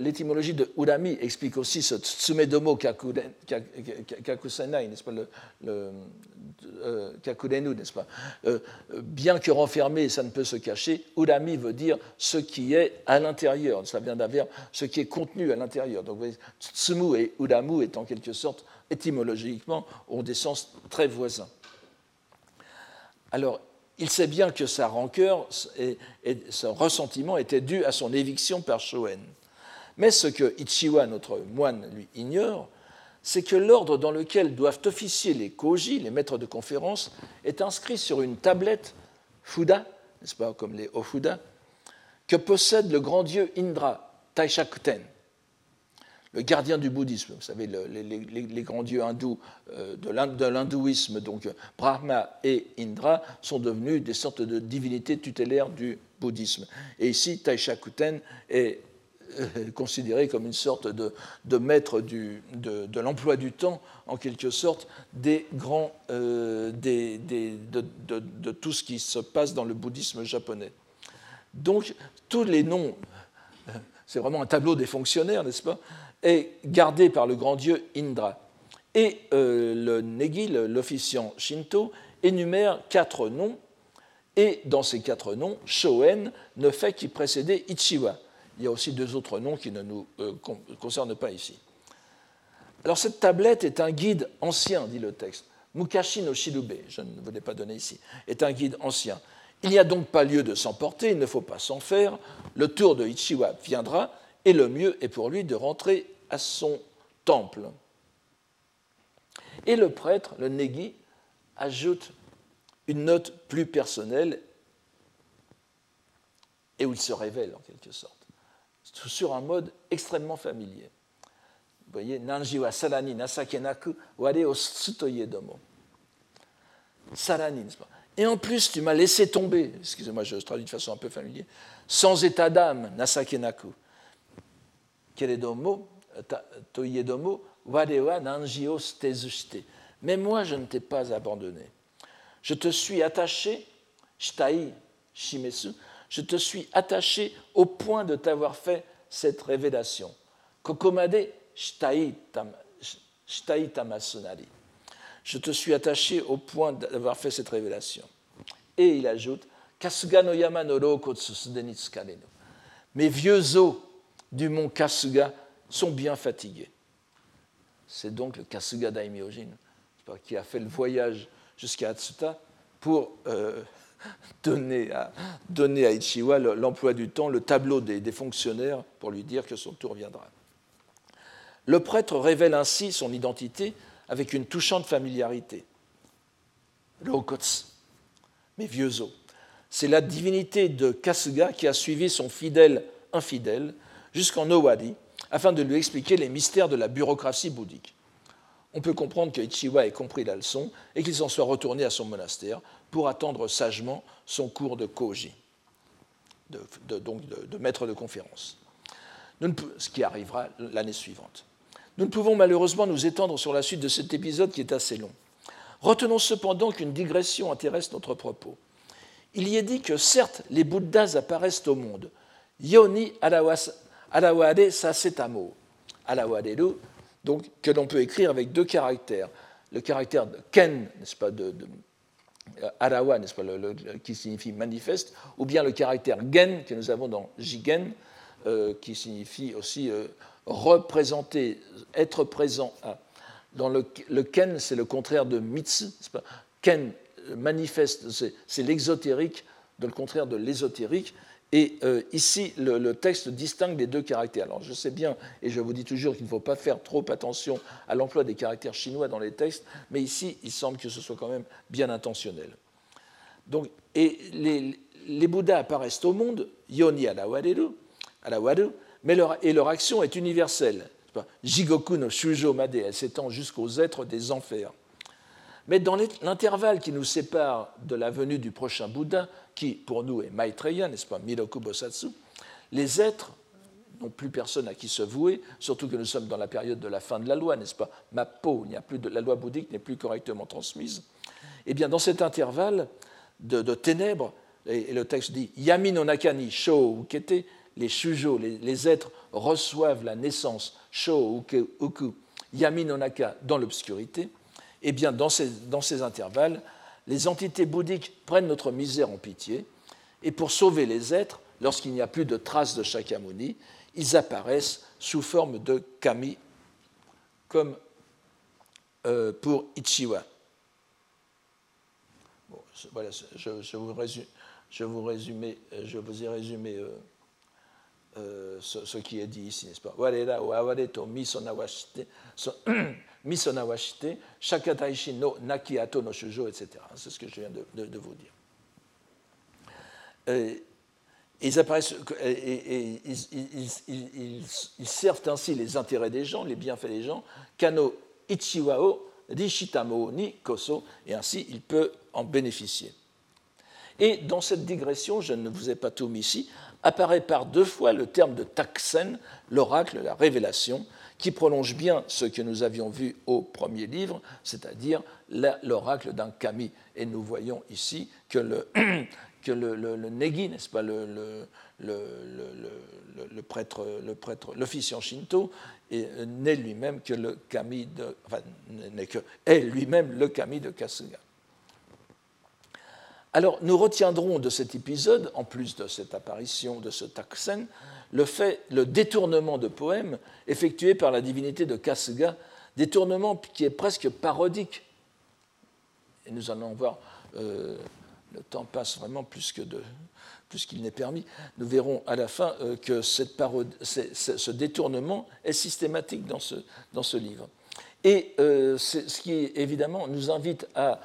Speaker 2: l'étymologie de urami explique aussi ce tsumedomo kakusenai, n'est-ce pas, le, euh, n'est-ce pas? Euh, Bien que renfermé, ça ne peut se cacher, urami veut dire ce qui est à l'intérieur, cela vient d'un verbe, ce qui est contenu à l'intérieur. Donc, tsumu et uramu est en quelque sorte, étymologiquement, ont des sens très voisins. Alors, il sait bien que sa rancœur et, son ressentiment étaient dus à son éviction par Shoen. Mais ce que Ichiwa, notre moine, lui ignore, c'est que l'ordre dans lequel doivent officier les koji, les maîtres de conférence, est inscrit sur une tablette Fuda, n'est-ce pas, comme les Ofuda, que possède le grand dieu Indra, Taishakuten, le gardien du bouddhisme. Vous savez, les, grands dieux hindous euh, de l'hindouisme, donc Brahma et Indra, sont devenus des sortes de divinités tutélaires du bouddhisme. Et ici, Taishakuten est euh, considéré comme une sorte de, maître de, l'emploi du temps, en quelque sorte, euh, de, tout ce qui se passe dans le bouddhisme japonais. Donc, tous les noms, euh, c'est vraiment un tableau des fonctionnaires, n'est-ce pas, est gardé par le grand dieu Indra. Et le Negi, l'officiant Shinto, énumère quatre noms, et dans ces quatre noms, Shoen ne fait qu'y précéder Ichiwa il y a aussi deux autres noms qui ne nous euh, concernent pas ici. Alors cette tablette est un guide ancien, dit le texte. Mukashi no Shirube, je ne vous l'ai pas donné ici, est un guide ancien. Il n'y a donc pas lieu de s'emporter, il ne faut pas s'en faire. Le tour de Ichiwa viendra et le mieux est pour lui de rentrer à son temple. Et le prêtre, le Negi, ajoute une note plus personnelle et où il se révèle en quelque sorte sur un mode extrêmement familier. Vous voyez, Nanji wa nasakenaku ware o pas? Et en plus, tu m'as laissé tomber, excusez-moi, je traduis de façon un peu familière, sans état d'âme, nasakenaku. Keredomo, toyedomo, ware wa nanji o sutezushite. Mais moi, je ne t'ai pas abandonné. Je te suis attaché, shtai, shimesu, je te suis attaché au point de t'avoir fait cette révélation. Kokomade shtai tamasunari. Je te suis attaché au point d'avoir fait cette révélation. Et il ajoute Kasuga no yama no Mes vieux os du mont Kasuga sont bien fatigués. c'est donc le Kasuga Daimyojin qui a fait le voyage jusqu'à Atsuta pour euh, *laughs* donner, à, donner à Ichiwa l'emploi du temps, le tableau des, fonctionnaires pour lui dire que son tour viendra. Le prêtre révèle ainsi son identité avec une touchante familiarité. Rokots, mes vieux os. C'est la divinité de Kasuga qui a suivi son fidèle infidèle jusqu'en Owari afin de lui expliquer les mystères de la bureaucratie bouddhique. On peut comprendre que Ichiwa ait compris la leçon et qu'il s'en soit retourné à son monastère pour attendre sagement son cours de koji, donc de, maître de conférence, ce qui arrivera l'année suivante. Nous ne pouvons malheureusement nous étendre sur la suite de cet épisode qui est assez long. Retenons cependant qu'une digression intéresse notre propos. Il y est dit que certes, les Bouddhas apparaissent au monde. Yoni alawade sasetamo. Alawaderu, donc que l'on peut écrire avec deux caractères. Le caractère de ken, n'est-ce pas, de, euh, arawa, n'est-ce pas, qui signifie manifeste, ou bien le caractère gen que nous avons dans jigen, euh, qui signifie aussi euh, représenter, être présent. Dans le, ken, c'est le contraire de mitsu. Ken, manifeste, c'est l'exotérique, le contraire de l'ésotérique. Et euh, ici, le, texte distingue les deux caractères. Alors je sais bien, et je vous dis toujours qu'il ne faut pas faire trop attention à l'emploi des caractères chinois dans les textes, mais ici, il semble que ce soit quand même bien intentionnel. Donc, et les, Bouddhas apparaissent au monde, yoni alawaru, mais leur, et leur action est universelle. Jigoku no shujo made, elle s'étend jusqu'aux êtres des enfers. Mais dans l'intervalle qui nous sépare de la venue du prochain Bouddha, qui pour nous est Maitreya, n'est-ce pas, Miroku Bosatsu, les êtres n'ont plus personne à qui se vouer, surtout que nous sommes dans la période de la fin de la loi, n'est-ce pas? Mappo, il n'y a plus de, la loi bouddhique n'est plus correctement transmise. Eh bien, dans cet intervalle de, ténèbres, et, le texte dit Yami no nakani sho ukete, les shujo, les, êtres reçoivent la naissance, sho uku, yami no naka, dans l'obscurité, eh bien, dans ces, dans ces intervalles, les entités bouddhiques prennent notre misère en pitié, et pour sauver les êtres, lorsqu'il n'y a plus de traces de Shakyamuni, ils apparaissent sous forme de kami, comme euh, pour Ichiwa. voilà, je, vous résume, je, vous résume, je vous ai résumé euh, euh, ce, qui est dit ici, n'est-ce pas? Warera o aware to misonawashite, *clears throat* misonawashite, shakataishi no naki ato no shujo, etc. C'est ce que je viens de, de, vous dire. Euh, ils, apparaissent, et, ils, ils, ils, servent ainsi les intérêts des gens, les bienfaits des gens, kano ichiwao rishitamo ni koso, et ainsi il peut en bénéficier. Et dans cette digression, je ne vous ai pas tout mis ici, apparaît par deux fois le terme de Taksen, l'oracle, la révélation, qui prolonge bien ce que nous avions vu au premier livre, c'est-à-dire l'oracle d'un kami. Et nous voyons ici que le, *clears throat* que negi, n'est-ce pas, le, prêtre, le l'officiant shinto, n'est lui-même que le kami de, enfin, n'est que, est lui-même le kami de Kasuga. Alors, nous retiendrons de cet épisode, en plus de cette apparition de ce Taksen, le détournement de poèmes effectué par la divinité de Kasuga, détournement qui est presque parodique. Et nous allons voir, euh, le temps passe vraiment plus que de, plus qu'il n'est permis. Nous verrons à la fin euh, que ce détournement est systématique dans ce, dans livre. Et euh, ce qui, évidemment, nous invite à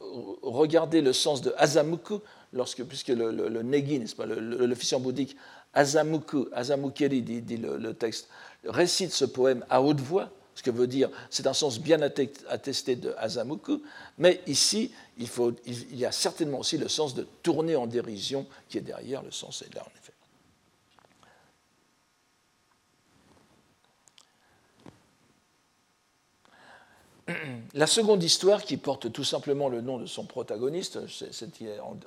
Speaker 2: regardez le sens de Azamuku, lorsque, puisque le, negi, n'est-ce pas, l'officiant bouddhique, Azamuku, Azamukeri, dit, le, texte, récite ce poème à haute voix, ce que veut dire, c'est un sens bien attesté de Azamuku, mais ici, il, faut, il, y a certainement aussi le sens de tourner en dérision qui est derrière, le sens est là. La seconde histoire, qui porte tout simplement le nom de son protagoniste, c'est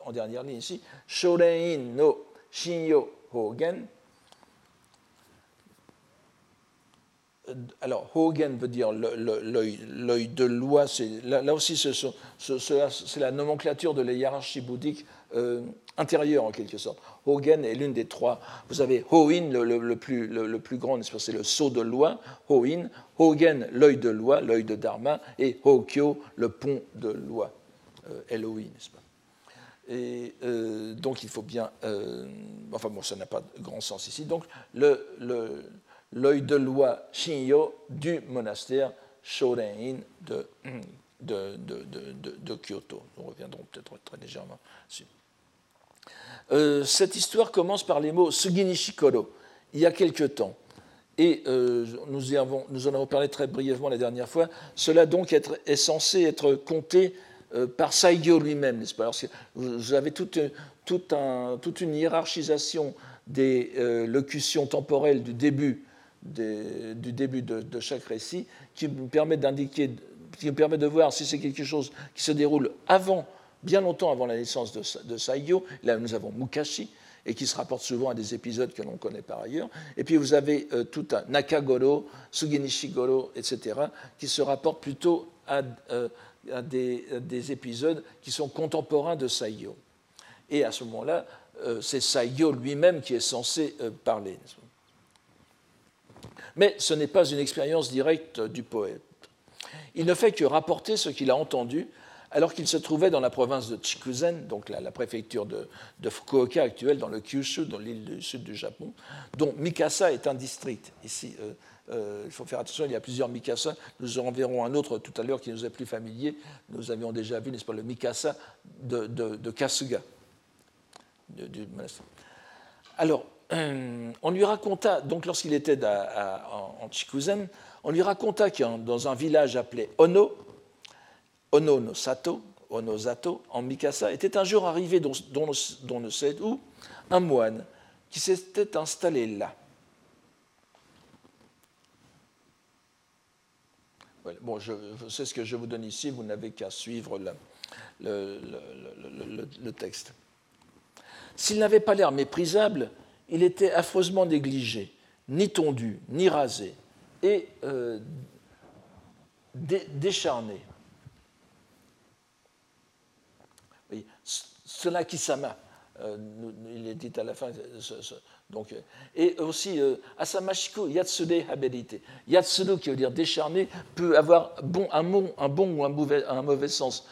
Speaker 2: en, dernière ligne ici, Shorein no Shinyo Hogen, alors, Hogen veut dire l'œil de loi. Là, aussi, c'est la nomenclature de la hiérarchie bouddhique euh, intérieure, en quelque sorte. Hogen est l'une des trois. Vous avez Hoin, le, plus, le, plus, grand, c'est le sceau de loi, Hoin, Hogen, l'œil de loi, l'œil de Dharma, et Hokyo, le pont de loi, euh, n'est-ce pas et euh, donc il faut bien. enfin bon, ça n'a pas de grand sens ici. Donc le, l'œil de loi Shinyo du monastère Shorein de, de, de, de, Kyoto. Nous reviendrons peut-être très légèrement dessus. Euh, cette histoire commence par les mots Suginishikoro, il y a quelque temps. Et euh, nous, avons, nous, en avons parlé très brièvement la dernière fois. Cela donc est censé être compté euh, par Saigyo lui-même, n'est-ce pas? Vous avez toute, toute, un, toute, une hiérarchisation des locutions temporelles du début du début de, chaque récit, qui me permet d'indiquer, qui me permet de voir si c'est quelque chose qui se déroule avant, bien longtemps avant la naissance de, de. Là, nous avons Mukashi, et qui se rapporte souvent à des épisodes que l'on connaît par ailleurs. Et puis vous avez euh, tout un Nakagoro, Sugenishigoro, etc., qui se rapportent plutôt à, euh, des, épisodes qui sont contemporains de Saiyo. Et à ce moment-là, euh, c'est Saiyo lui-même qui est censé parler. Mais ce n'est pas une expérience directe du poète. Il ne fait que rapporter ce qu'il a entendu alors qu'il se trouvait dans la province de Chikuzen, donc la, préfecture de, Fukuoka actuelle, dans le Kyushu, dans l'île du sud du Japon, dont Mikasa est un district. Ici, euh, euh, il faut faire attention, il y a plusieurs Mikasa. Nous en verrons un autre tout à l'heure qui nous est plus familier. Nous avions déjà vu, n'est-ce pas, le Mikasa de, Kasuga. Alors, euh, on lui raconta, donc lorsqu'il était en, Chikuzen, on lui raconta que dans un village appelé Ono, Ono no Sato, Zato, en Mikasa, était un jour arrivé, dont, ne sait où, un moine qui s'était installé là. bon, c'est ce que je vous donne ici, vous n'avez qu'à suivre le texte. S'il n'avait pas l'air méprisable, il était affreusement négligé, ni tondu, ni rasé, et euh, décharné. Oui, cela qui s'ama, euh, il est dit à la fin. donc, et aussi, euh, yatsude habelite. Yatsude, qui veut dire décharné, peut avoir un, bon, ou un mauvais, un mauvais sens,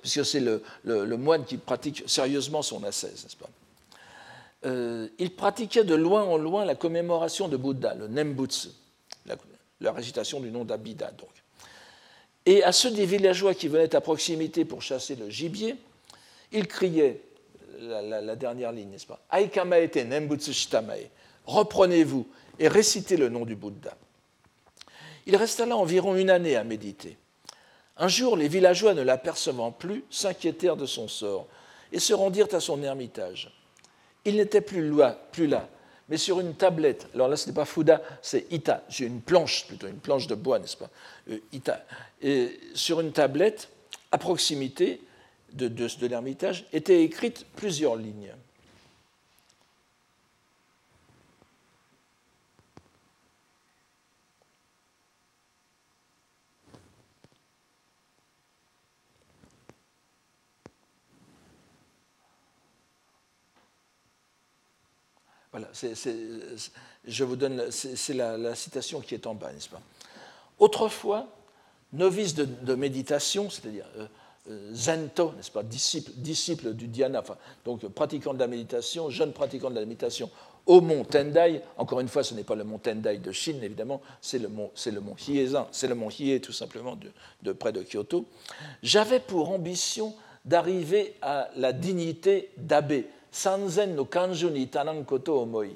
Speaker 2: puisque c'est le, moine qui pratique sérieusement son ascèse, euh, il pratiquait de loin en loin la commémoration de Bouddha, le Nembutsu, la, récitation du nom d'Abida. Donc. Et à ceux des villageois qui venaient à proximité pour chasser le gibier, il criait la, dernière ligne, n'est-ce pas? Aikamaete Nembutsu Shitamae, reprenez-vous et récitez le nom du Bouddha. Il resta là environ une année à méditer. Un jour, les villageois, ne l'apercevant plus, s'inquiétèrent de son sort et se rendirent à son ermitage. Il n'était plus là, plus là, mais sur une tablette. Alors là, ce n'est pas Fuda, c'est Ita. J'ai une planche, plutôt une planche de bois, n'est-ce pas? Euh, Ita. Et sur une tablette, à proximité de, de, l'ermitage, étaient écrites plusieurs lignes. Voilà, je vous donne, c'est la, citation qui est en bas, n'est-ce pas? Autrefois, novice de, méditation, c'est-à-dire euh, zento, n'est-ce pas, disciple, disciple du dhyana, donc pratiquant de la méditation, jeune pratiquant de la méditation au mont Tendai. Encore une fois, ce n'est pas le mont Tendai de Chine, évidemment, c'est le mont, c'est le mont c'est le mont Hiei, tout simplement, de, de près de Kyoto. J'avais pour ambition d'arriver à la dignité d'abbé, Sanzen no kanju ni tanan koto omoi.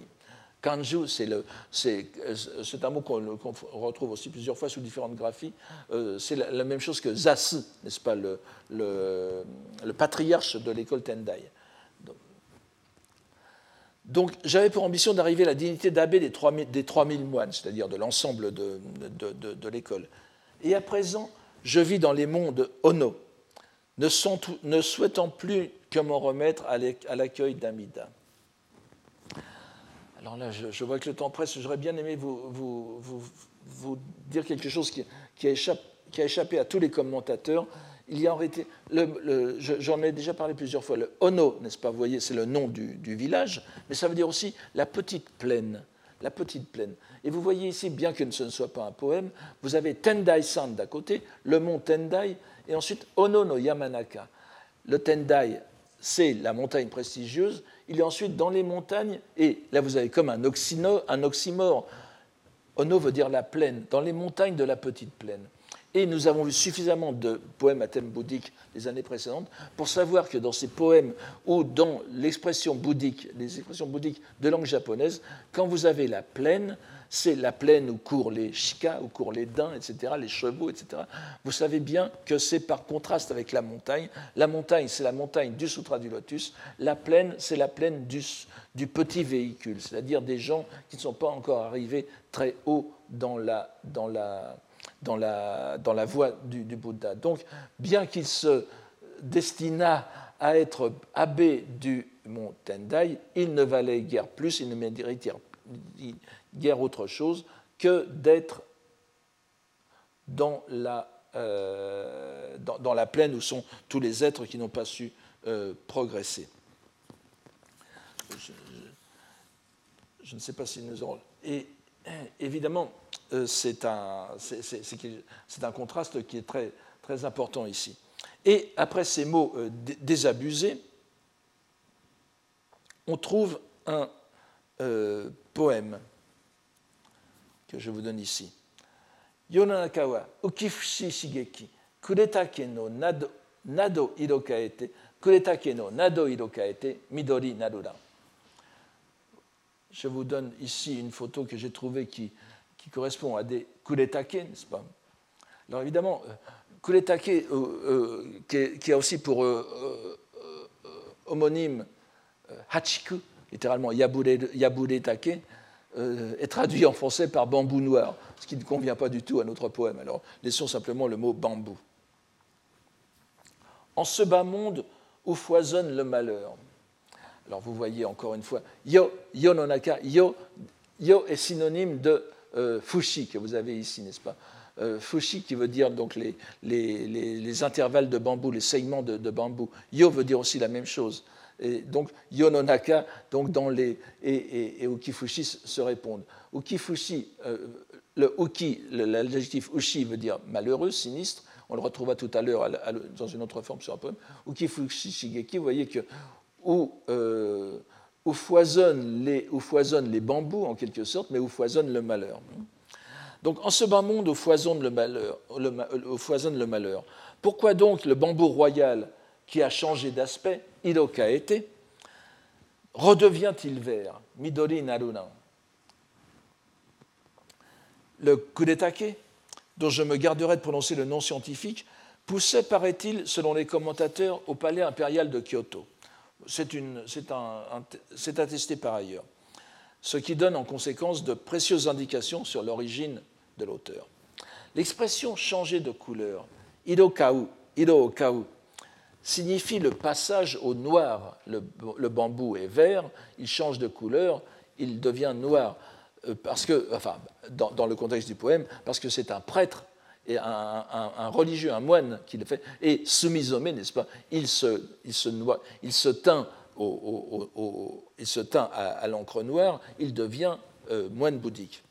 Speaker 2: Kanju, c'est un mot qu'on retrouve aussi plusieurs fois sous différentes graphies. Euh, c'est la, même chose que Zasu, n'est-ce pas, le, patriarche de l'école Tendai. Donc, j'avais pour ambition d'arriver à la dignité d'abbé des 3000, des 3000 moines, c'est-à-dire de l'ensemble de, l'école. Et à présent, je vis dans les mondes Ono, ne, souhaitant plus comment remettre à l'accueil d'Amida. Alors là, je, vois que le temps presse, j'aurais bien aimé vous, dire quelque chose qui, a échappé, à tous les commentateurs. Il y a en réalité, j'en ai déjà parlé plusieurs fois, le Ono, n'est-ce pas Vous voyez, c'est le nom du, du, village, mais ça veut dire aussi la petite plaine. La petite plaine. Et vous voyez ici, bien que ce ne soit pas un poème, vous avez Tendai-san d'à côté, le mont Tendai, et ensuite Ono no Yamanaka. Le Tendai, c'est la montagne prestigieuse. Il est ensuite dans les montagnes, et là vous avez comme un, un oxymore. Ono veut dire la plaine, dans les montagnes de la petite plaine. Et nous avons vu suffisamment de poèmes à thème bouddhique les années précédentes pour savoir que dans ces poèmes ou dans l'expression bouddhique, les expressions bouddhiques de langue japonaise, quand vous avez la plaine, c'est la plaine où courent les chikas, où courent les daims, etc., les chevaux, etc. Vous savez bien que c'est par contraste avec la montagne. La montagne, c'est la montagne du Sutra du Lotus. La plaine, c'est la plaine du, petit véhicule, c'est-à-dire des gens qui ne sont pas encore arrivés très haut dans la, dans la, dans la, dans la voie du, du Bouddha. Donc, bien qu'il se destinât à être abbé du mont Tendai, il ne valait guère plus, il ne méritait guère autre chose que d'être dans la, euh, dans, la plaine où sont tous les êtres qui n'ont pas su euh, progresser. Je, ne sais pas si nous aurons. Et évidemment, euh, c'est un, un, contraste qui est très, très important ici. Et après ces mots désabusés, on trouve un poème que je vous donne ici. Yonanaka wa ukifushi shigeki, kuretake no nado, nado irokaete, kuretake no nado irokaete, midori narura. Je vous donne ici une photo que j'ai trouvée qui, qui, correspond à des kuretake, n'est-ce pas? Alors évidemment, euh, kuretake, euh, euh, qui, qui, a aussi pour euh, euh, homonyme hachiku, littéralement yaburetake, euh, est traduit en français par bambou noir, ce qui ne convient pas du tout à notre poème. Alors, laissons simplement le mot bambou. En ce bas monde où foisonne le malheur. Alors, vous voyez encore une fois, yo, yo nonaka, yo, yo est synonyme de euh, fushi que vous avez ici, n'est-ce pas? Euh, Fushi qui veut dire donc les, les, les, les, intervalles de bambou, les segments de, de bambou. Yo veut dire aussi la même chose. Et donc, Yononaka dans les, et, et, Ukifushi se répondent. Ukifushi, euh, le Uki, l'adjectif Ushi veut dire malheureux, sinistre. On le retrouvera tout à l'heure dans une autre forme sur un poème. Ukifushi Shigeki, vous voyez que où, euh, foisonnent les, bambous, en quelque sorte, mais où foisonne le malheur. Donc, en ce bas monde où foisonne le malheur, où foisonne le malheur pourquoi donc le bambou royal qui a changé d'aspect, été, redevient-il vert Midori Naruna. Le kudetake, dont je me garderai de prononcer le nom scientifique, poussait, paraît-il, selon les commentateurs, au palais impérial de Kyoto. C'est attesté par ailleurs, ce qui donne en conséquence de précieuses indications sur l'origine de l'auteur. L'expression changer de couleur, irokau, irokau, signifie le passage au noir. Le, bambou est vert, il change de couleur, il devient noir. Euh, parce que, enfin, dans, le contexte du poème, parce que c'est un prêtre et un, religieux, un moine qui le fait. Et Sumizome, n'est-ce pas il se, noie, il se teint, à l'encre noire, il devient euh, moine bouddhique.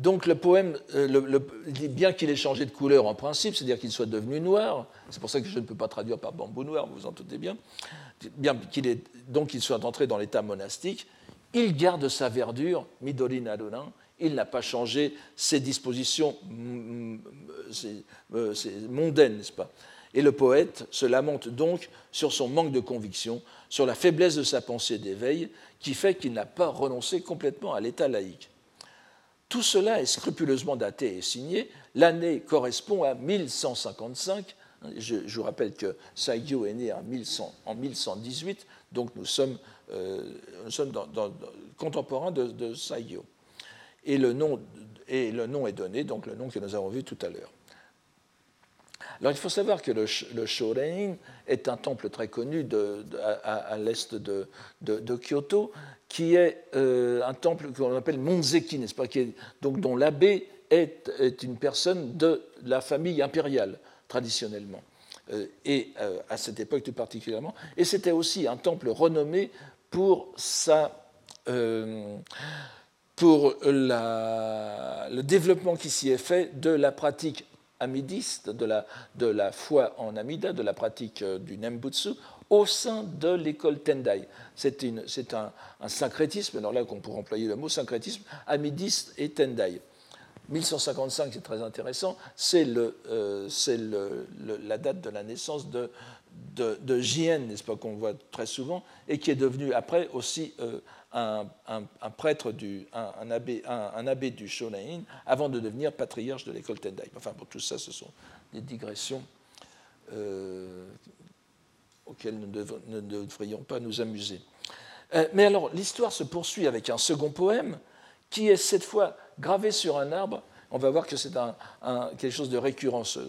Speaker 2: Donc le poème, euh, bien qu'il ait changé de couleur en principe, c'est-à-dire qu'il soit devenu noir, c'est pour ça que je ne peux pas traduire par bambou noir, vous vous en doutez bien, bien qu'il donc qu'il soit entré dans l'état monastique, il garde sa verdure, Midori il n'a pas changé ses dispositions euh, mondaines, n'est-ce pas? Et le poète se lamente donc sur son manque de conviction, sur la faiblesse de sa pensée d'éveil, qui fait qu'il n'a pas renoncé complètement à l'état laïque. Tout cela est scrupuleusement daté et signé. L'année correspond à 1155. Je, vous rappelle que Saigyo est né en, 1100, en 1118, donc nous sommes, euh, contemporains de, de Saigyo. Et le, nom, et le nom est donné, donc le nom que nous avons vu tout à l'heure. Alors il faut savoir que le, le Shorein est un temple très connu à, l'est de, Kyoto, qui est euh, un temple qu'on appelle Monzeki, n'est-ce pas, donc, dont l'abbé est, une personne de la famille impériale, traditionnellement, euh, et euh, à cette époque tout particulièrement. Et c'était aussi un temple renommé pour sa pour le développement qui s'y est fait de la pratique amidiste, de la, de la foi en Amida, de la pratique du Nembutsu, au sein de l'école Tendai. C'est un, un, syncrétisme, alors là qu'on pourrait employer le mot syncrétisme, amidiste et Tendai. 1155, c'est très intéressant, c'est euh, la date de la naissance de, de, Jien, n'est-ce pas, qu'on voit très souvent, et qui est devenu après aussi euh, un, prêtre, du, un, abbé, un, abbé du Shonain avant de devenir patriarche de l'école Tendai. Enfin, pour tout ça, ce sont des digressions euh, auxquelles nous, ne devrions pas nous amuser. Euh, mais alors, l'histoire se poursuit avec un second poème qui est cette fois gravé sur un arbre. On va voir que c'est un, quelque chose de récurrent, ce,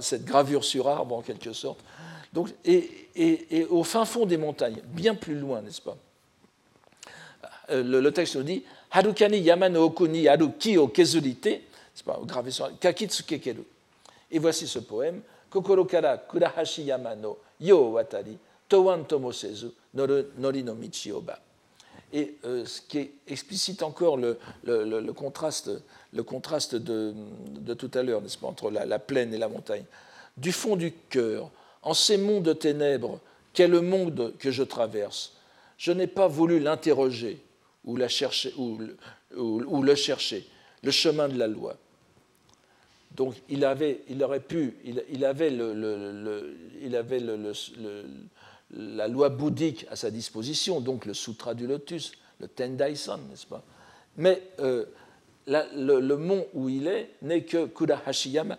Speaker 2: cette gravure sur arbre en quelque sorte. Donc, et, au fin fond des montagnes, bien plus loin, n'est-ce pas? Euh, le, texte nous dit Harukani yamano okuni aru ki o kezurite, c'est pas? Gravé sur kakitsuke keru. Et voici ce poème Kokoro kara kurahashi yamano yo watari towan tomosezu nori no michi oba. Et euh, ce qui explicite encore le, le, le contraste, le contraste de, tout à l'heure, n'est-ce pas, entre la, la, plaine et la montagne. Du fond du cœur, en ces monts de ténèbres, quel monde que je traverse, je n'ai pas voulu l'interroger, ou, le chercher, le chemin de la loi. Donc il, avait, pu, il, avait, la loi bouddhique à sa disposition, donc le Sutra du Lotus, le Tendai-san, n'est-ce pas? Mais euh, le, mont où il est n'est que Kudahashiyama.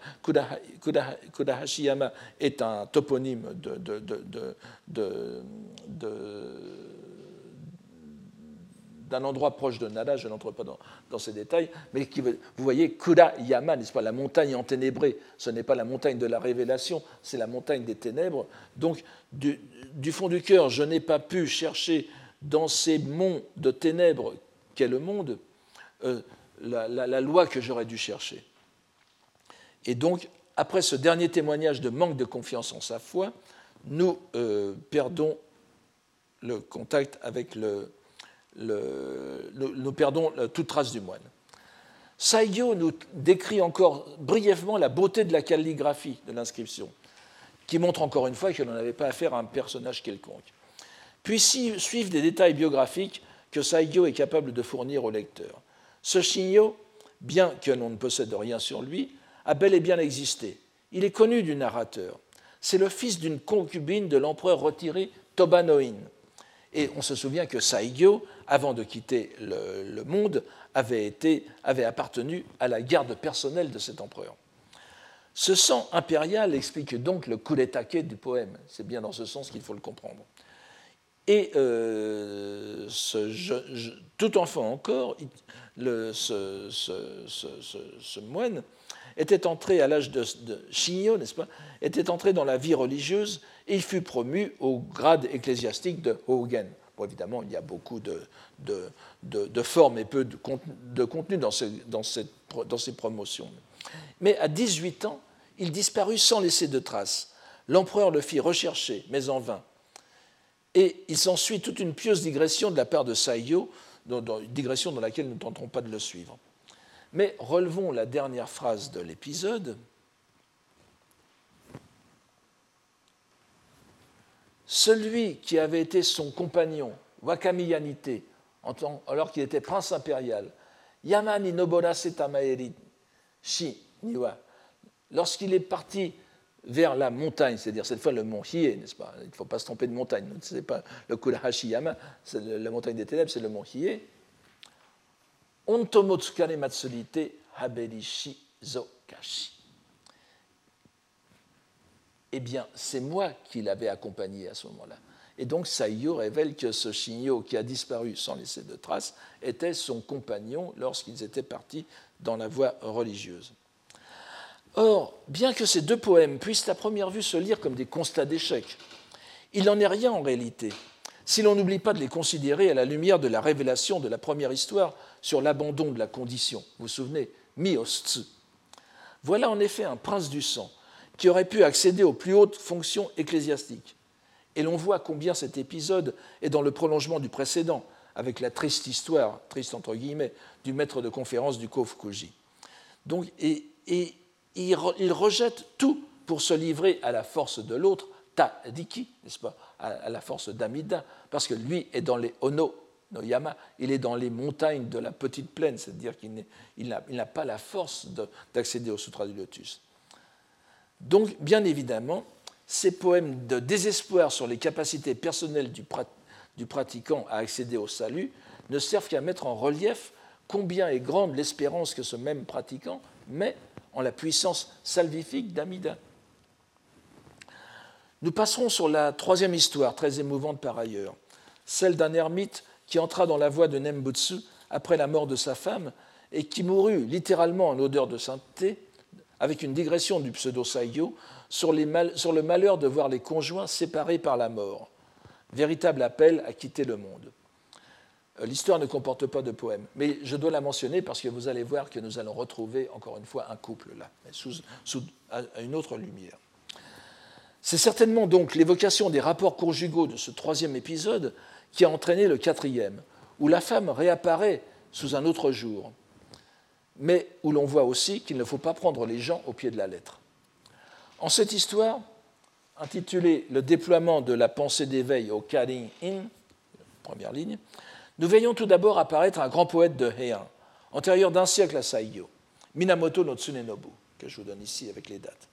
Speaker 2: Kudahashiyama est un toponyme de d'un endroit proche de Nada, je n'entre pas dans, ces détails, mais vous voyez, Kuda Yama, n'est-ce pas, la montagne enténébrée, ce n'est pas la montagne de la révélation, c'est la montagne des ténèbres. Donc, du, fond du cœur, je n'ai pas pu chercher dans ces monts de ténèbres qu'est le monde euh, la, loi que j'aurais dû chercher. Et donc, après ce dernier témoignage de manque de confiance en sa foi, nous euh, perdons le contact avec le, nous, perdons toute trace du moine. Saigyo nous décrit encore brièvement la beauté de la calligraphie de l'inscription, qui montre encore une fois que l'on n'avait pas affaire à un personnage quelconque. Puis suivent des détails biographiques que Saigyo est capable de fournir au lecteur. Ce Shinyo, bien que l'on ne possède rien sur lui, a bel et bien existé. Il est connu du narrateur. C'est le fils d'une concubine de l'empereur retiré Tobanoin. Et on se souvient que Saigyo avant de quitter le, monde, avait, été, avait appartenu à la garde personnelle de cet empereur. Ce sang impérial explique donc le kuretake du poème. C'est bien dans ce sens qu'il faut le comprendre. Et euh, tout enfant encore, ce, moine était entré à l'âge de, de n'est-ce pas, était entré dans la vie religieuse il fut promu au grade ecclésiastique de Hogen évidemment, il y a beaucoup de, de, formes et peu de, contenu dans ces, dans, dans ces promotions. Mais à 18 ans, il disparut sans laisser de traces. L'empereur le fit rechercher, mais en vain. Et il s'ensuit toute une pieuse digression de la part de une digression dans laquelle nous ne tenterons pas de le suivre. Mais relevons la dernière phrase de l'épisode. Celui qui avait été son compagnon, Wakami alors qu'il était prince impérial, Yamani Noborase Tamaeri Shi Niwa, lorsqu'il est parti vers la montagne, c'est-à-dire cette fois le mont Hiei, n'est-ce pas? Il ne faut pas se tromper de montagne, ce n'est pas le Kurahashi Yama, la montagne des ténèbres, c'est le mont Hiei. Ontomotsukare Matsurite Haberishi Zokashi eh bien, c'est moi qui l'avais accompagné à ce moment-là. Et donc, Saïyo révèle que ce Shinyo qui a disparu sans laisser de traces était son compagnon lorsqu'ils étaient partis dans la voie religieuse. Or, bien que ces deux poèmes puissent à première vue se lire comme des constats d'échec, il n'en est rien en réalité, si l'on n'oublie pas de les considérer à la lumière de la révélation de la première histoire sur l'abandon de la condition. Vous vous souvenez Miostsu. Voilà en effet un prince du sang qui aurait pu accéder aux plus hautes fonctions ecclésiastiques. Et l'on voit combien cet épisode est dans le prolongement du précédent, avec la triste histoire, triste entre guillemets, du maître de conférence du Kofukuji. Donc, et, il, rejette tout pour se livrer à la force de l'autre, Tadiki, n'est-ce pas, à, la force d'Amida, parce que lui est dans les Ono no Yama, il est dans les montagnes de la petite plaine, c'est-à-dire qu'il n'a pas la force d'accéder au Sutra du Lotus. Donc, bien évidemment, ces poèmes de désespoir sur les capacités personnelles du, pratiquant à accéder au salut ne servent qu'à mettre en relief combien est grande l'espérance que ce même pratiquant met en la puissance salvifique d'Amida. Nous passerons sur la troisième histoire, très émouvante par ailleurs, celle d'un ermite qui entra dans la voie de Nembutsu après la mort de sa femme et qui mourut littéralement en odeur de sainteté, avec une digression du pseudo-saigyo sur, sur le malheur de voir les conjoints séparés par la mort. Véritable appel à quitter le monde. Euh, l'histoire ne comporte pas de poème, mais je dois la mentionner parce que vous allez voir que nous allons retrouver encore une fois un couple là, sous, sous une autre lumière. C'est certainement donc l'évocation des rapports conjugaux de ce troisième épisode qui a entraîné le quatrième, où la femme réapparaît sous un autre jour, mais où l'on voit aussi qu'il ne faut pas prendre les gens au pied de la lettre. En cette histoire, intitulée Le déploiement de la pensée d'éveil au Karin In, première ligne, nous voyons tout d'abord apparaître un grand poète de Heian, antérieur d'un siècle à Saigyo, Minamoto no Tsunenobu, que je vous donne ici avec les dates.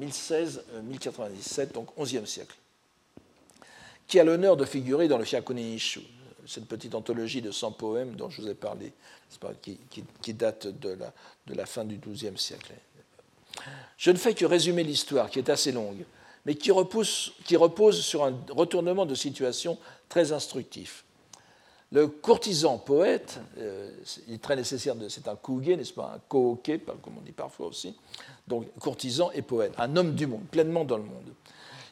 Speaker 2: 1016-1097, euh, donc 11e siècle, qui a l'honneur de figurer dans le Hyakuni Ishu, cette petite anthologie de 100 poèmes dont je vous ai parlé, qui, date de la, fin du XIIe siècle. Je ne fais que résumer l'histoire, qui est assez longue, mais qui, repose sur un retournement de situation très instructif. Le courtisan poète, euh, il est très nécessaire, c'est un kuge, n'est-ce pas, un kooke, comme on dit parfois aussi, donc courtisan et poète, un homme du monde, pleinement dans le monde.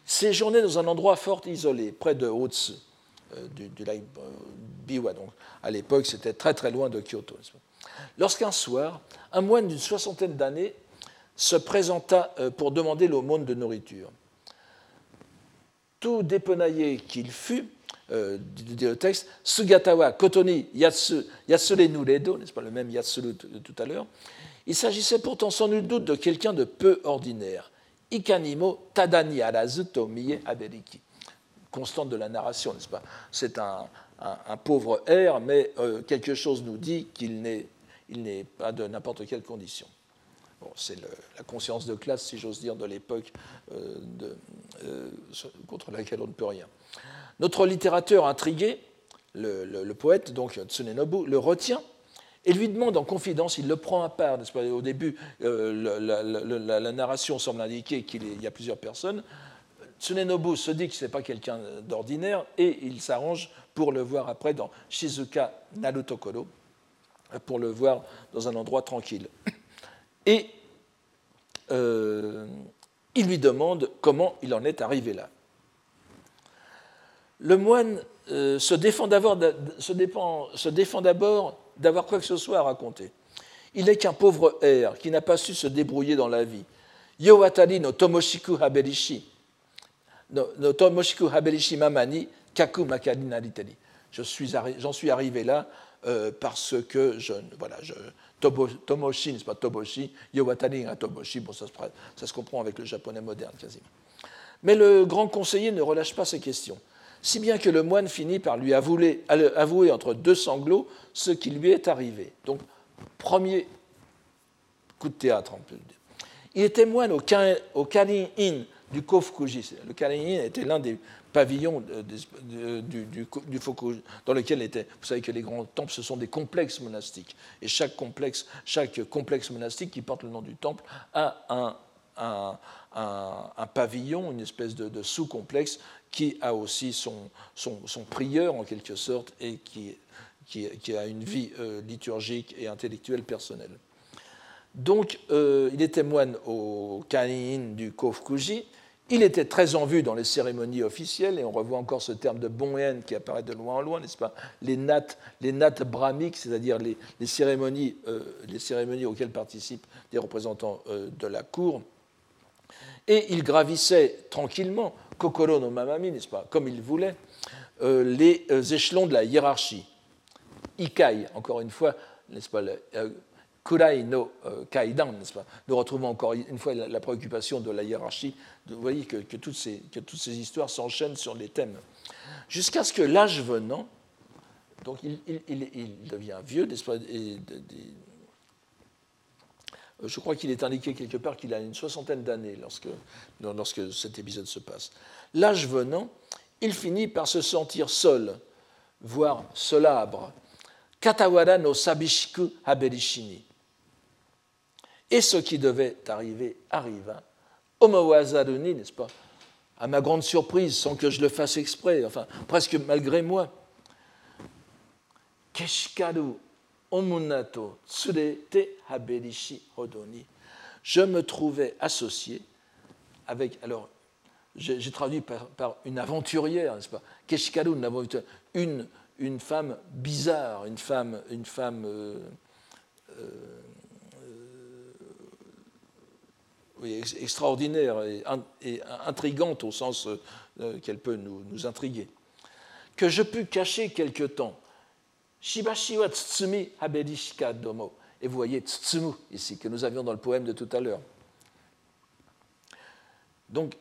Speaker 2: Séjournait dans un endroit fort isolé, près de Otsu, euh, du, lac euh, Biwa. Donc, à l'époque, c'était très très loin de Kyoto. Lorsqu'un soir, un moine d'une soixantaine d'années se présenta pour demander l'aumône de nourriture. Tout dépenaillé qu'il fût, euh, du, texte, Sugatawa Kotoni Yatsu, Yatsure Nuredo, n'est-ce pas le même Yatsuru tout à l'heure Il s'agissait pourtant sans nul doute de quelqu'un de peu ordinaire. Ikanimo Tadani Arazu Tomiye Aberiki. Constante de la narration, n'est-ce pas? C'est un, un, pauvre air, mais euh, quelque chose nous dit qu'il n'est pas de n'importe quelle condition. Bon, c'est la conscience de classe, si j'ose dire, de l'époque euh, contre laquelle on ne peut rien. Notre littérateur intrigué, le, poète, donc Tsunenobu, le retient et lui demande en confidence, il le prend à part, pas, au début, euh, la, narration semble indiquer qu'il y a plusieurs personnes. Tsunenobu se dit que ce n'est pas quelqu'un d'ordinaire et il s'arrange pour le voir après dans Shizuka Narutokoro, pour le voir dans un endroit tranquille. Et euh, il lui demande comment il en est arrivé là le moine euh, se défend d'abord d'avoir quoi que ce soit à raconter. Il n'est qu'un pauvre air qui n'a pas su se débrouiller dans la vie. Yowatari no Tomoshiku Haberishi. No, Tomoshiku Haberishi Mamani Kaku. J'en suis, suis, arrivé là euh, parce que je. Voilà, Tomoshi, n'est-ce pas Toboshi, Yowatari un Toboshi, bon, ça se, comprend avec le japonais moderne quasiment. Mais le grand conseiller ne relâche pas ses questions si bien que le moine finit par lui avouer, avouer entre deux sanglots ce qui lui est arrivé. Donc, premier coup de théâtre, on peut le dire. Il était moine au, Karin-in du Kofukuji. Le Karin-in était l'un des pavillons du, du, dans lequel était. Vous savez que les grands temples, ce sont des complexes monastiques. Et chaque complexe, chaque complexe monastique qui porte le nom du temple a un, pavillon, une espèce de, sous-complexe qui a aussi son, prieur en quelque sorte et qui, qui, a une vie euh, liturgique et intellectuelle personnelle. Donc, euh, il était moine au Kanin du Kofukuji. Il était très en vue dans les cérémonies officielles, et on revoit encore ce terme de bonhen qui apparaît de loin en loin, n'est-ce pas? Les nattes, les brahmiques, c'est-à-dire les, cérémonies, euh, les cérémonies auxquelles participent des représentants euh, de la cour. Et il gravissait tranquillement, Kokoro no Mamami, n'est-ce pas, comme il voulait, les échelons de la hiérarchie. Ikai, encore une fois, n'est-ce pas, Kurai no euh, Kaidan, n'est-ce pas? Nous retrouvons encore une fois la, préoccupation de la hiérarchie. vous voyez que, toutes ces, histoires s'enchaînent sur les thèmes. Jusqu'à ce que l'âge venant, donc il, il, devient vieux, n'est-ce pas? Et, je crois qu'il est indiqué quelque part qu'il a une soixantaine d'années lorsque, lorsque cet épisode se passe. L'âge venant, il finit par se sentir seul, voire solabre. Katawara no sabishiku haberishini. Et ce qui devait arriver arriva. Omawazaruni, n'est-ce pas À ma grande surprise, sans que je le fasse exprès, enfin presque malgré moi. Keshikaru omunato tsurete haberishi hodoni. Je me trouvais associé avec, alors j'ai traduit par, une aventurière, n'est-ce pas Keshikaru, une, une femme bizarre, une femme, une femme euh, euh, extraordinaire et, intrigante au sens euh, qu'elle peut nous, intriguer. Que je pus cacher quelque temps. Shibashi haberishika domo. Et vous voyez tsutsumu ici, que nous avions dans le poème de tout à l'heure. Donc,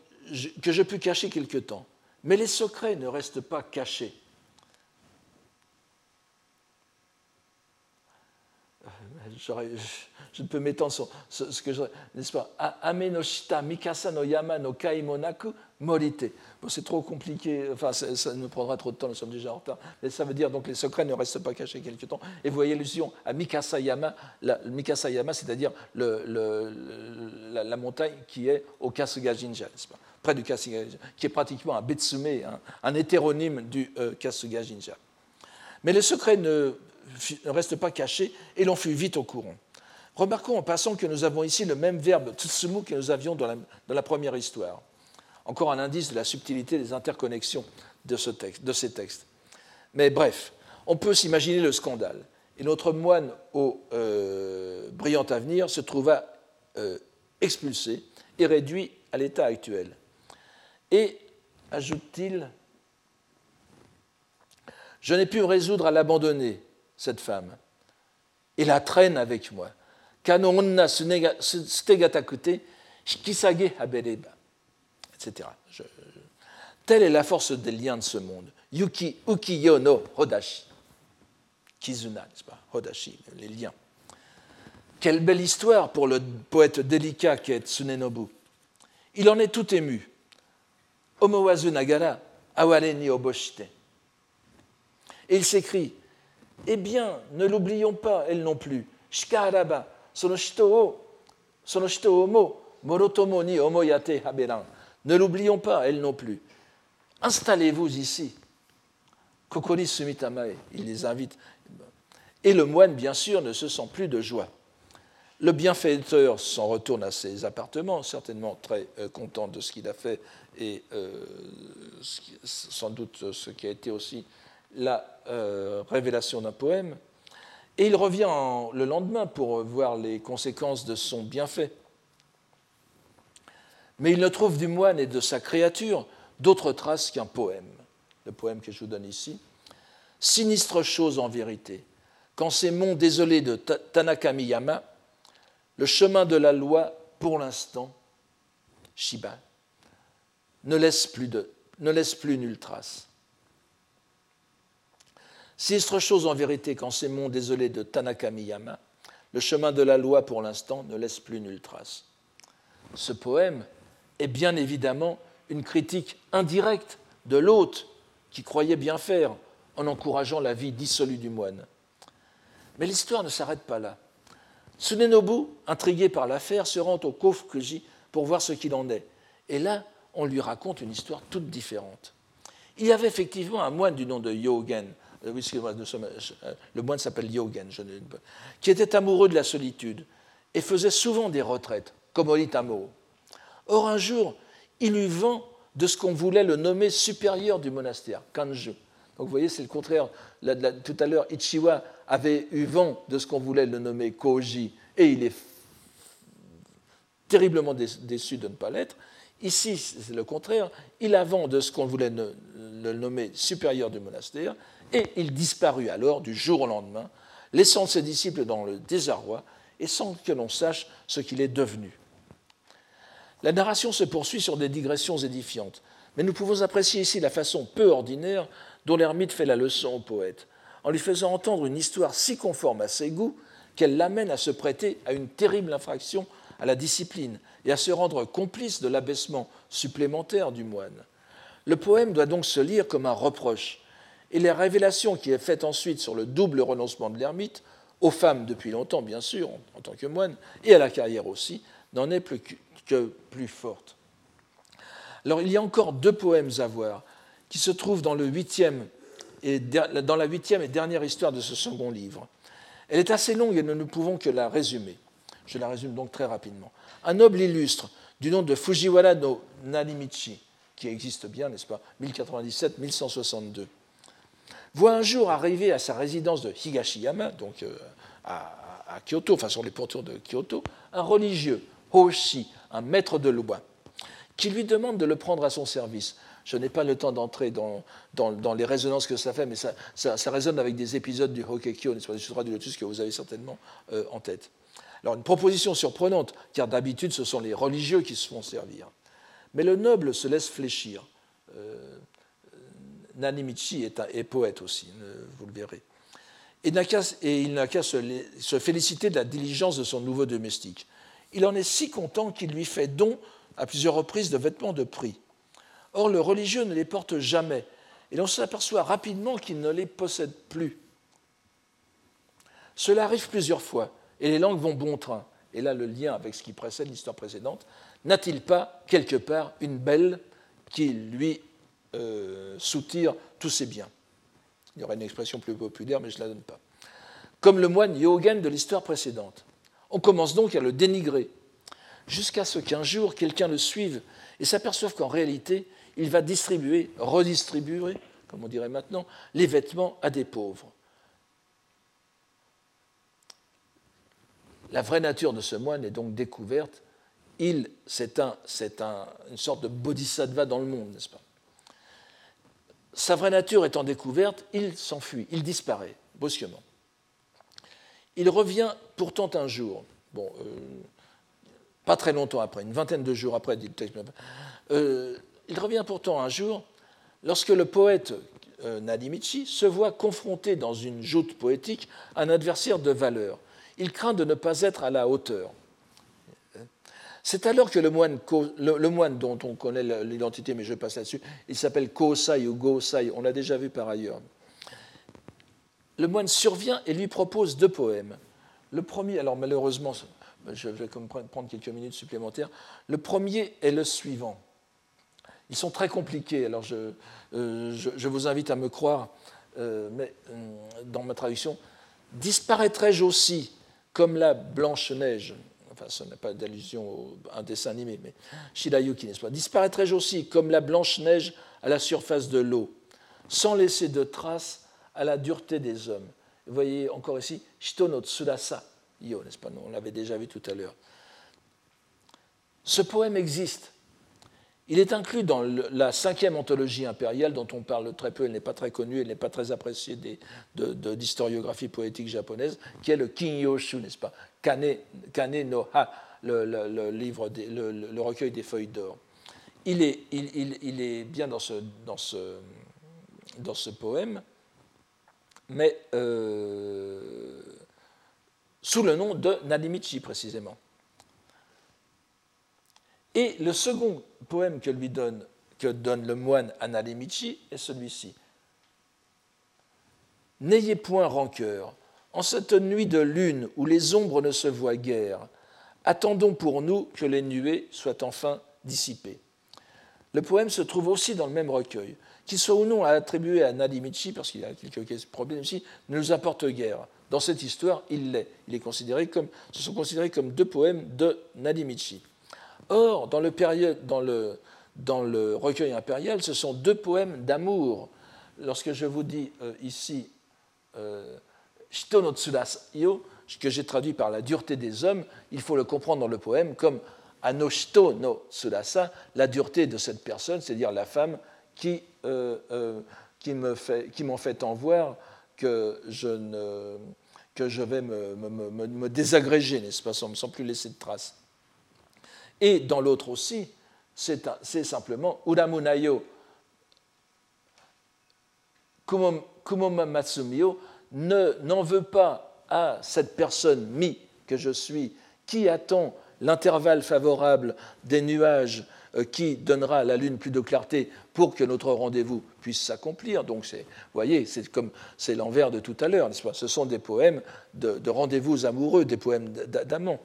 Speaker 2: que je pus cacher quelque temps. Mais les secrets ne restent pas cachés. Je ne peux m'étendre sur ce, que je. N'est-ce pas? Amenoshita Mikasa no Yama no Kaimonaku Morite. Bon, c'est trop compliqué, enfin, ça, nous prendra trop de temps, nous sommes déjà en retard. Mais ça veut dire donc les secrets ne restent pas cachés quelque temps. Et vous voyez l'illusion à Mikasa Yama, la, Mikasa Yama, c'est-à-dire la, montagne qui est au Kasuga Jinja, n'est-ce pas? Près du Kasuga Jinja, qui est pratiquement un Betsume, un, hétéronyme du euh, Kasuga Jinja. Mais les secrets ne ne reste pas caché, et l'on fut vite au courant. Remarquons en passant que nous avons ici le même verbe tsutsumu que nous avions dans la, première histoire. Encore un indice de la subtilité des interconnexions de, ce texte, ces textes. Mais bref, on peut s'imaginer le scandale. Et notre moine au euh, brillant avenir se trouva euh, expulsé et réduit à l'état actuel. Et, ajoute-t-il, je n'ai pu résoudre à l'abandonner, cette femme, et la traîne avec moi. Etc. telle est la force des liens de ce monde. Yuki ukiyo no hodashi. Kizuna, n'est-ce pas? Hodashi, les liens. Quelle belle histoire pour le poète délicat qu'est Tsunenobu. Il en est tout ému. Omowazu nagara, aware ni oboshite. Et il s'écrie eh bien, ne l'oublions pas, elle non plus. Shikaraba, sono mo, morotomo ni omoyate haberan. Ne l'oublions pas, elle non plus. Installez-vous ici. Kokori Sumitamae, il les invite. Et le moine, bien sûr, ne se sent plus de joie. Le bienfaiteur s'en retourne à ses appartements, certainement très euh, content de ce qu'il a fait et euh, sans doute ce qui a été aussi la euh, révélation d'un poème, et il revient le lendemain pour voir les conséquences de son bienfait. Mais il ne trouve du moine et de sa créature d'autres traces qu'un poème, le poème que je vous donne ici. Sinistre chose en vérité, quand ces monts désolés de Tanakamiyama, le chemin de la loi, pour l'instant, Shiba, ne laisse plus, de, ne laisse plus nulle trace. Sinistre chose en vérité qu'en ces monts désolés de Tanaka-Miyama, le chemin de la loi pour l'instant ne laisse plus nulle trace. Ce poème est bien évidemment une critique indirecte de l'hôte qui croyait bien faire en encourageant la vie dissolue du moine. Mais l'histoire ne s'arrête pas là. Tsunenobu, intrigué par l'affaire, se rend au Kofukuji pour voir ce qu'il en est. Et là, on lui raconte une histoire toute différente. Il y avait effectivement un moine du nom de Yogen, euh, euh, le moine s'appelle Yogen, qui était amoureux de la solitude. et faisait souvent des retraites, comme Olitamo. Or, un jour, il eut vent de ce qu'on voulait le nommer supérieur du monastère, Kanju. Donc vous voyez, c'est le contraire. tout à l'heure, Ichiwa avait eu vent de ce qu'on voulait le nommer Koji, et il est terriblement déçu de ne pas l'être. Ici, c'est le contraire. Il a vent de ce qu'on voulait le nommer supérieur du monastère, et il disparut alors du jour au lendemain, laissant ses disciples dans le désarroi et sans que l'on sache ce qu'il est devenu. La narration se poursuit sur des digressions édifiantes, mais nous pouvons apprécier ici la façon peu ordinaire dont l'ermite fait la leçon au poète, en lui faisant entendre une histoire si conforme à ses goûts qu'elle l'amène à se prêter à une terrible infraction à la discipline et à se rendre complice de l'abaissement supplémentaire du moine. Le poème doit donc se lire comme un reproche, et la révélation qui est faite ensuite sur le double renoncement de l'ermite, aux femmes depuis longtemps bien sûr, en tant que moine, et à la carrière aussi, n'en est plus que plus forte. Alors il y a encore deux poèmes à voir qui se trouvent dans, dans la huitième et dernière histoire de ce second livre. Elle est assez longue et nous ne pouvons que la résumer. Je la résume donc très rapidement. Un noble illustre du nom de Fujiwara no Nanimichi, qui existe bien, n'est-ce pas, 1097-1162, voit un jour arriver à sa résidence de Higashiyama, donc euh, à, Kyoto, enfin sur les pourtours de Kyoto, un religieux, Hoshi, un maître de loi, qui lui demande de le prendre à son service. Je n'ai pas le temps d'entrer dans, les résonances que ça fait, mais ça, résonne avec des épisodes du Hokekyo, du Sutra du Lotus, que vous avez certainement euh, en tête. Alors, une proposition surprenante, car d'habitude, ce sont les religieux qui se font servir. Mais le noble se laisse fléchir. Euh, Nanimichi est, poète aussi, vous le verrez. Et, il n'a qu'à se, féliciter de la diligence de son nouveau domestique. Il en est si content qu'il lui fait don à plusieurs reprises de vêtements de prix. Or, le religieux ne les porte jamais, et l'on s'aperçoit rapidement qu'il ne les possède plus. Cela arrive plusieurs fois, et les langues vont bon train. Et là, le lien avec ce qui précède l'histoire précédente, n'a-t-il pas quelque part une belle qui lui euh, soutire tous ses biens. Il y aurait une expression plus populaire, mais je ne la donne pas. Comme le moine Yogen de l'histoire précédente. On commence donc à le dénigrer, jusqu'à ce qu'un jour quelqu'un le suive et s'aperçoive qu'en réalité, il va distribuer, redistribuer, comme on dirait maintenant, les vêtements à des pauvres. La vraie nature de ce moine est donc découverte. Il, c'est un, un, une sorte de bodhisattva dans le monde, n'est-ce pas? Sa vraie nature étant découverte, il s'enfuit, il disparaît brusquement. Il revient pourtant un jour, bon, euh, pas très longtemps après, une vingtaine de jours après, euh, il revient pourtant un jour lorsque le poète euh, Nadimichi se voit confronté dans une joute poétique à un adversaire de valeur. Il craint de ne pas être à la hauteur. C'est alors que le moine, dont on connaît l'identité, mais je passe là-dessus, il s'appelle Kosai ou Gosai, on l'a déjà vu par ailleurs. Le moine survient et lui propose deux poèmes. Le premier, alors malheureusement, je vais prendre quelques minutes supplémentaires. Le premier est le suivant. Ils sont très compliqués, alors je, euh, je, vous invite à me croire, euh, mais euh, dans ma traduction, disparaîtrai-je aussi comme la Blanche-Neige? Enfin ce n'est pas d'allusion à un dessin animé, mais Shirayuki, n'est-ce pas Disparaîtrai-je aussi comme la Blanche-Neige à la surface de l'eau, sans laisser de traces à la dureté des hommes? Vous voyez encore ici, Shito no Tsurasa, Yo, n'est-ce pas On l'avait déjà vu tout à l'heure. Ce poème existe. Il est inclus dans la cinquième anthologie impériale dont on parle très peu, elle n'est pas très connue, elle n'est pas très appréciée d'historiographie poétique japonaise, qui est le Kinyoshu, n'est-ce pas Kane, no Ha, le, recueil des feuilles d'or. Il est, bien dans ce poème, mais euh, sous le nom de Nadimichi précisément. Et le second poème que lui donne, que donne le moine à Nadimichi est celui-ci. N'ayez point rancœur, en cette nuit de lune où les ombres ne se voient guère, attendons pour nous que les nuées soient enfin dissipées. Le poème se trouve aussi dans le même recueil. Qu'il soit ou non attribué à Nadimichi, parce qu'il y a quelques problèmes ici, ne nous apporte guère. dans cette histoire, il l'est. Est considéré comme, ce sont considérés comme deux poèmes de Nadimichi. Or, dans le, recueil impérial, ce sont deux poèmes d'amour. Lorsque je vous dis euh, ici euh, Shito no yo, que j'ai traduit par la dureté des hommes, il faut le comprendre dans le poème comme Anoshito no Tsurasa, la dureté de cette personne, c'est-à-dire la femme qui, euh, euh, qui m'en fait, fait tant voir que je, vais me, désagréger, n'est-ce pas, sans, plus laisser de traces. Et dans l'autre aussi, c'est simplement Uramunayo Kumoma N'en veut pas à cette personne mi que je suis qui attend l'intervalle favorable des nuages euh, qui donnera à la Lune plus de clarté pour que notre rendez-vous puisse s'accomplir. Donc, vous voyez, c'est comme c'est l'envers de tout à l'heure, n'est-ce pas? Ce sont des poèmes de, rendez-vous amoureux, des poèmes d'amants.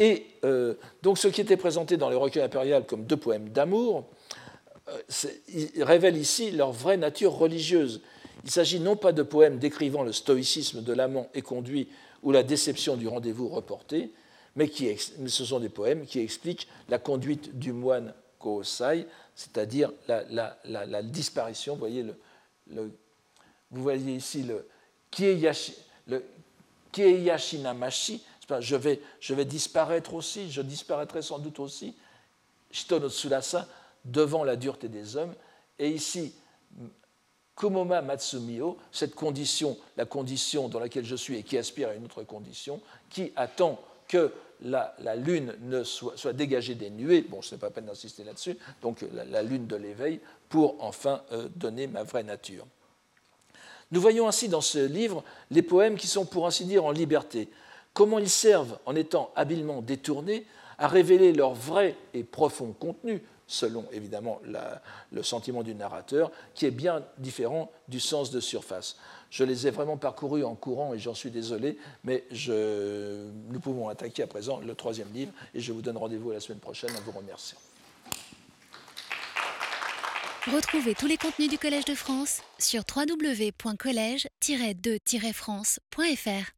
Speaker 2: Et euh, donc, ce qui était présenté dans le recueil impérial comme deux poèmes d'amour, euh, révèle ici leur vraie nature religieuse. Il s'agit non pas de poèmes décrivant le stoïcisme de l'amant éconduit ou la déception du rendez-vous reporté, mais ce sont des poèmes qui expliquent la conduite du moine Koosai, c'est-à-dire la, disparition. Vous voyez, ici le Kieyashinamashi, je vais, disparaître aussi, je disparaîtrai sans doute aussi, Shito Tsurasa, devant la dureté des hommes. Et ici, Kumoma Matsumio, cette condition, la condition dans laquelle je suis et qui aspire à une autre condition, qui attend que la, lune ne soit, dégagée des nuées, bon, ce n'est pas peine d'insister là-dessus, donc la, lune de l'éveil, pour enfin euh, donner ma vraie nature. Nous voyons ainsi dans ce livre les poèmes qui sont pour ainsi dire en liberté, comment ils servent, en étant habilement détournés, à révéler leur vrai et profond contenu, selon évidemment le sentiment du narrateur, qui est bien différent du sens de surface. Je les ai vraiment parcourus en courant et j'en suis désolé, mais nous pouvons attaquer à présent le troisième livre et je vous donne rendez-vous la semaine prochaine en vous remerciant.
Speaker 1: Retrouvez tous les contenus du Collège de France sur www.colège-2-france.fr.